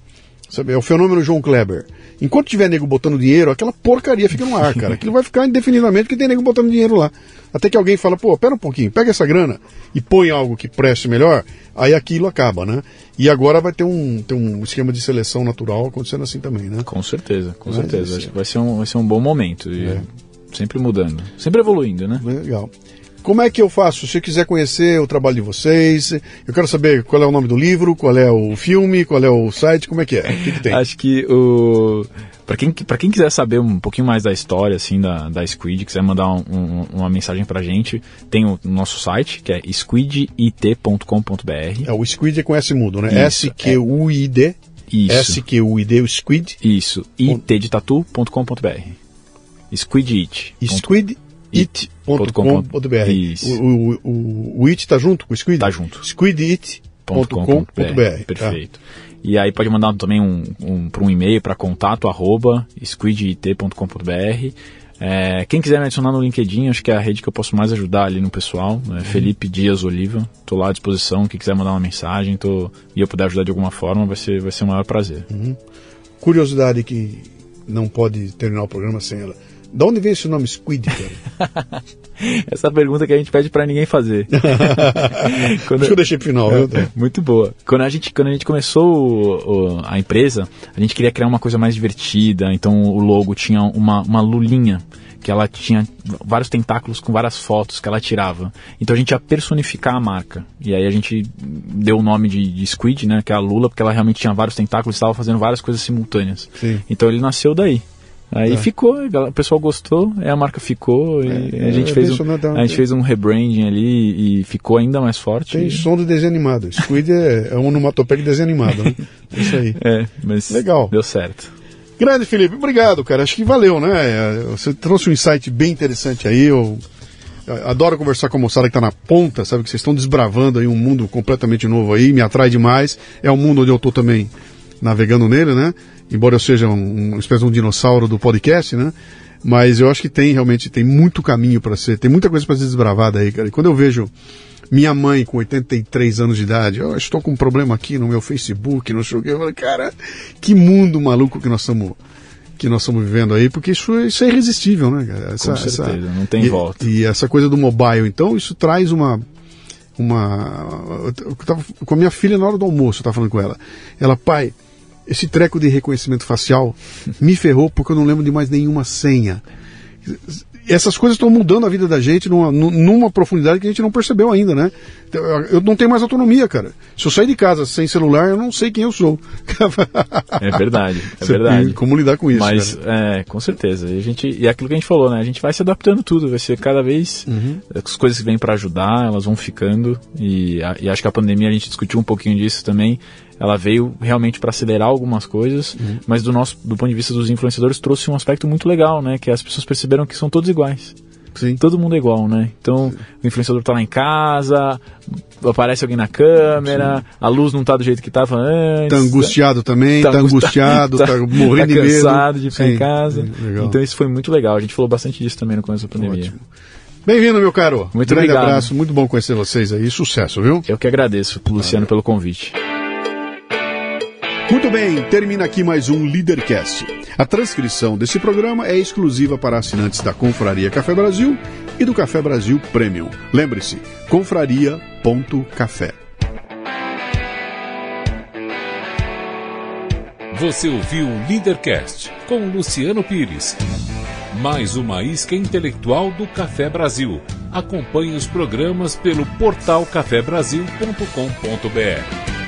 Speaker 1: Sabe? É o fenômeno João Kleber. Enquanto tiver nego botando dinheiro, aquela porcaria fica no ar, cara. Aquilo vai ficar indefinidamente porque tem nego botando dinheiro lá. Até que alguém fala, pô, pera um pouquinho, pega essa grana e põe algo que preste melhor, aí aquilo acaba, né? E agora vai ter um, ter um esquema de seleção natural acontecendo assim também, né?
Speaker 2: Com certeza, com Mas, certeza. Acho que vai ser um, vai ser um bom momento. E... É sempre mudando, sempre evoluindo, né?
Speaker 1: Legal. Como é que eu faço? Se eu quiser conhecer o trabalho de vocês, eu quero saber qual é o nome do livro, qual é o filme, qual é o site, como é que é? O que, que tem?
Speaker 2: Acho que o. Pra quem, pra quem quiser saber um pouquinho mais da história, assim, da, da Squid, quiser mandar um, um, uma mensagem pra gente, tem o nosso site, que é squidit.com.br.
Speaker 1: É, o Squid é com S mudo, né? S-Q-U-I-D.
Speaker 2: Isso.
Speaker 1: S-Q-U-I-D, o Squid.
Speaker 2: Isso. itdetatu.com.br. Squidit.
Speaker 1: Squidit.com.br.
Speaker 2: Isso.
Speaker 1: O, o, o, o it tá junto com o Squid?
Speaker 2: Tá junto.
Speaker 1: Squidit.com.br.
Speaker 2: Perfeito. E aí pode mandar também um, um, para um e-mail para contato arroba squidit.com.br. É, quem quiser me adicionar no LinkedIn, acho que é a rede que eu posso mais ajudar ali no pessoal. É Felipe Dias Oliva. Estou lá à disposição. Quem quiser mandar uma mensagem tô, e eu puder ajudar de alguma forma, vai ser, vai ser um maior prazer.
Speaker 1: Uhum. Curiosidade que não pode terminar o programa sem ela. Da onde vem esse nome Squid, cara?
Speaker 2: Essa pergunta que a gente pede para ninguém fazer.
Speaker 1: quando... Acho que eu deixei pro final,
Speaker 2: é,
Speaker 1: viu?
Speaker 2: Muito boa. Quando a gente, quando a gente começou o, o, a empresa, a gente queria criar uma coisa mais divertida, então o logo tinha uma, uma lulinha que ela tinha vários tentáculos com várias fotos que ela tirava. Então a gente ia personificar a marca. E aí a gente deu o nome de, de Squid, né, que é a Lula, porque ela realmente tinha vários tentáculos e estava fazendo várias coisas simultâneas.
Speaker 1: Sim.
Speaker 2: Então ele nasceu daí. Aí
Speaker 1: É.
Speaker 2: ficou, o pessoal gostou, a marca ficou, e
Speaker 1: É,
Speaker 2: a, gente
Speaker 1: é
Speaker 2: fez
Speaker 1: bem
Speaker 2: um,
Speaker 1: sonadão.
Speaker 2: a gente fez um rebranding ali e ficou ainda mais forte.
Speaker 1: Tem som de desenho animado. Squid é, é um onomatopeia de desenho animado, né? Isso aí.
Speaker 2: É, mas
Speaker 1: Legal.
Speaker 2: deu certo.
Speaker 1: Grande Felipe, obrigado, cara. Acho que valeu, né? É, Você trouxe um insight bem interessante aí. Eu adoro conversar com a moçada que tá na ponta, sabe? Que vocês estão desbravando aí um mundo completamente novo aí, me atrai demais. É um mundo onde eu tô também navegando nele, né? Embora eu seja um, uma espécie de um dinossauro do podcast, né? Mas eu acho que tem realmente tem muito caminho para ser, tem muita coisa para ser desbravada aí, cara. E quando eu vejo minha mãe com 83 anos de idade, eu estou com um problema aqui no meu Facebook, não sei o que, eu falo, cara, que mundo maluco que nós estamos que nós estamos vivendo aí, porque isso, isso é irresistível, né, cara?
Speaker 2: Com certeza, não tem
Speaker 1: e,
Speaker 2: volta.
Speaker 1: E essa coisa do mobile, então, isso traz uma uma eu tava com a minha filha na hora do almoço, eu tava falando com ela. Ela, pai, esse treco de reconhecimento facial me ferrou porque eu não lembro de mais nenhuma senha. Essas coisas estão mudando a vida da gente numa, numa profundidade que a gente não percebeu ainda, né? Eu não tenho mais autonomia, cara. Se eu sair de casa sem celular, eu não sei quem eu sou.
Speaker 2: É verdade, é
Speaker 1: Você
Speaker 2: verdade.
Speaker 1: Como lidar com isso,
Speaker 2: Mas,
Speaker 1: cara.
Speaker 2: é, com certeza. E, a gente, e é aquilo que a gente falou, né? A gente vai se adaptando tudo, vai ser cada vez.
Speaker 1: Uhum.
Speaker 2: As coisas que vêm para ajudar, elas vão ficando. E, a- e acho que a pandemia, a gente discutiu um pouquinho disso também. Ela veio realmente para acelerar algumas coisas,
Speaker 1: Uhum.
Speaker 2: mas do nosso, do ponto de vista dos influenciadores, trouxe um aspecto muito legal, né? Que as pessoas perceberam que são todos iguais.
Speaker 1: Sim.
Speaker 2: Todo mundo é igual, né? Então, o influenciador tá lá em casa, aparece alguém na câmera, a luz não tá do jeito que tava antes.
Speaker 1: Tá angustiado também, tá, angustiado, tá, morrendo
Speaker 2: tá
Speaker 1: de medo.
Speaker 2: cansado de ficar
Speaker 1: Sim,
Speaker 2: em casa.
Speaker 1: sim, legal.
Speaker 2: Então isso foi muito legal. A gente falou bastante disso também no começo da pandemia.
Speaker 1: Ótimo. Bem-vindo, meu caro.
Speaker 2: Muito
Speaker 1: Grande
Speaker 2: obrigado.
Speaker 1: abraço, muito bom conhecer vocês aí. Sucesso, viu?
Speaker 2: Eu que agradeço, Luciano, pelo convite.
Speaker 1: Muito bem, termina aqui mais um Leadercast. A transcrição desse programa é exclusiva para assinantes da Confraria Café Brasil e do Café Brasil Premium. Lembre-se, confraria.café.
Speaker 3: Você ouviu o Leadercast com Luciano Pires. Mais uma isca intelectual do Café Brasil. Acompanhe os programas pelo portal cafebrasil.com.br.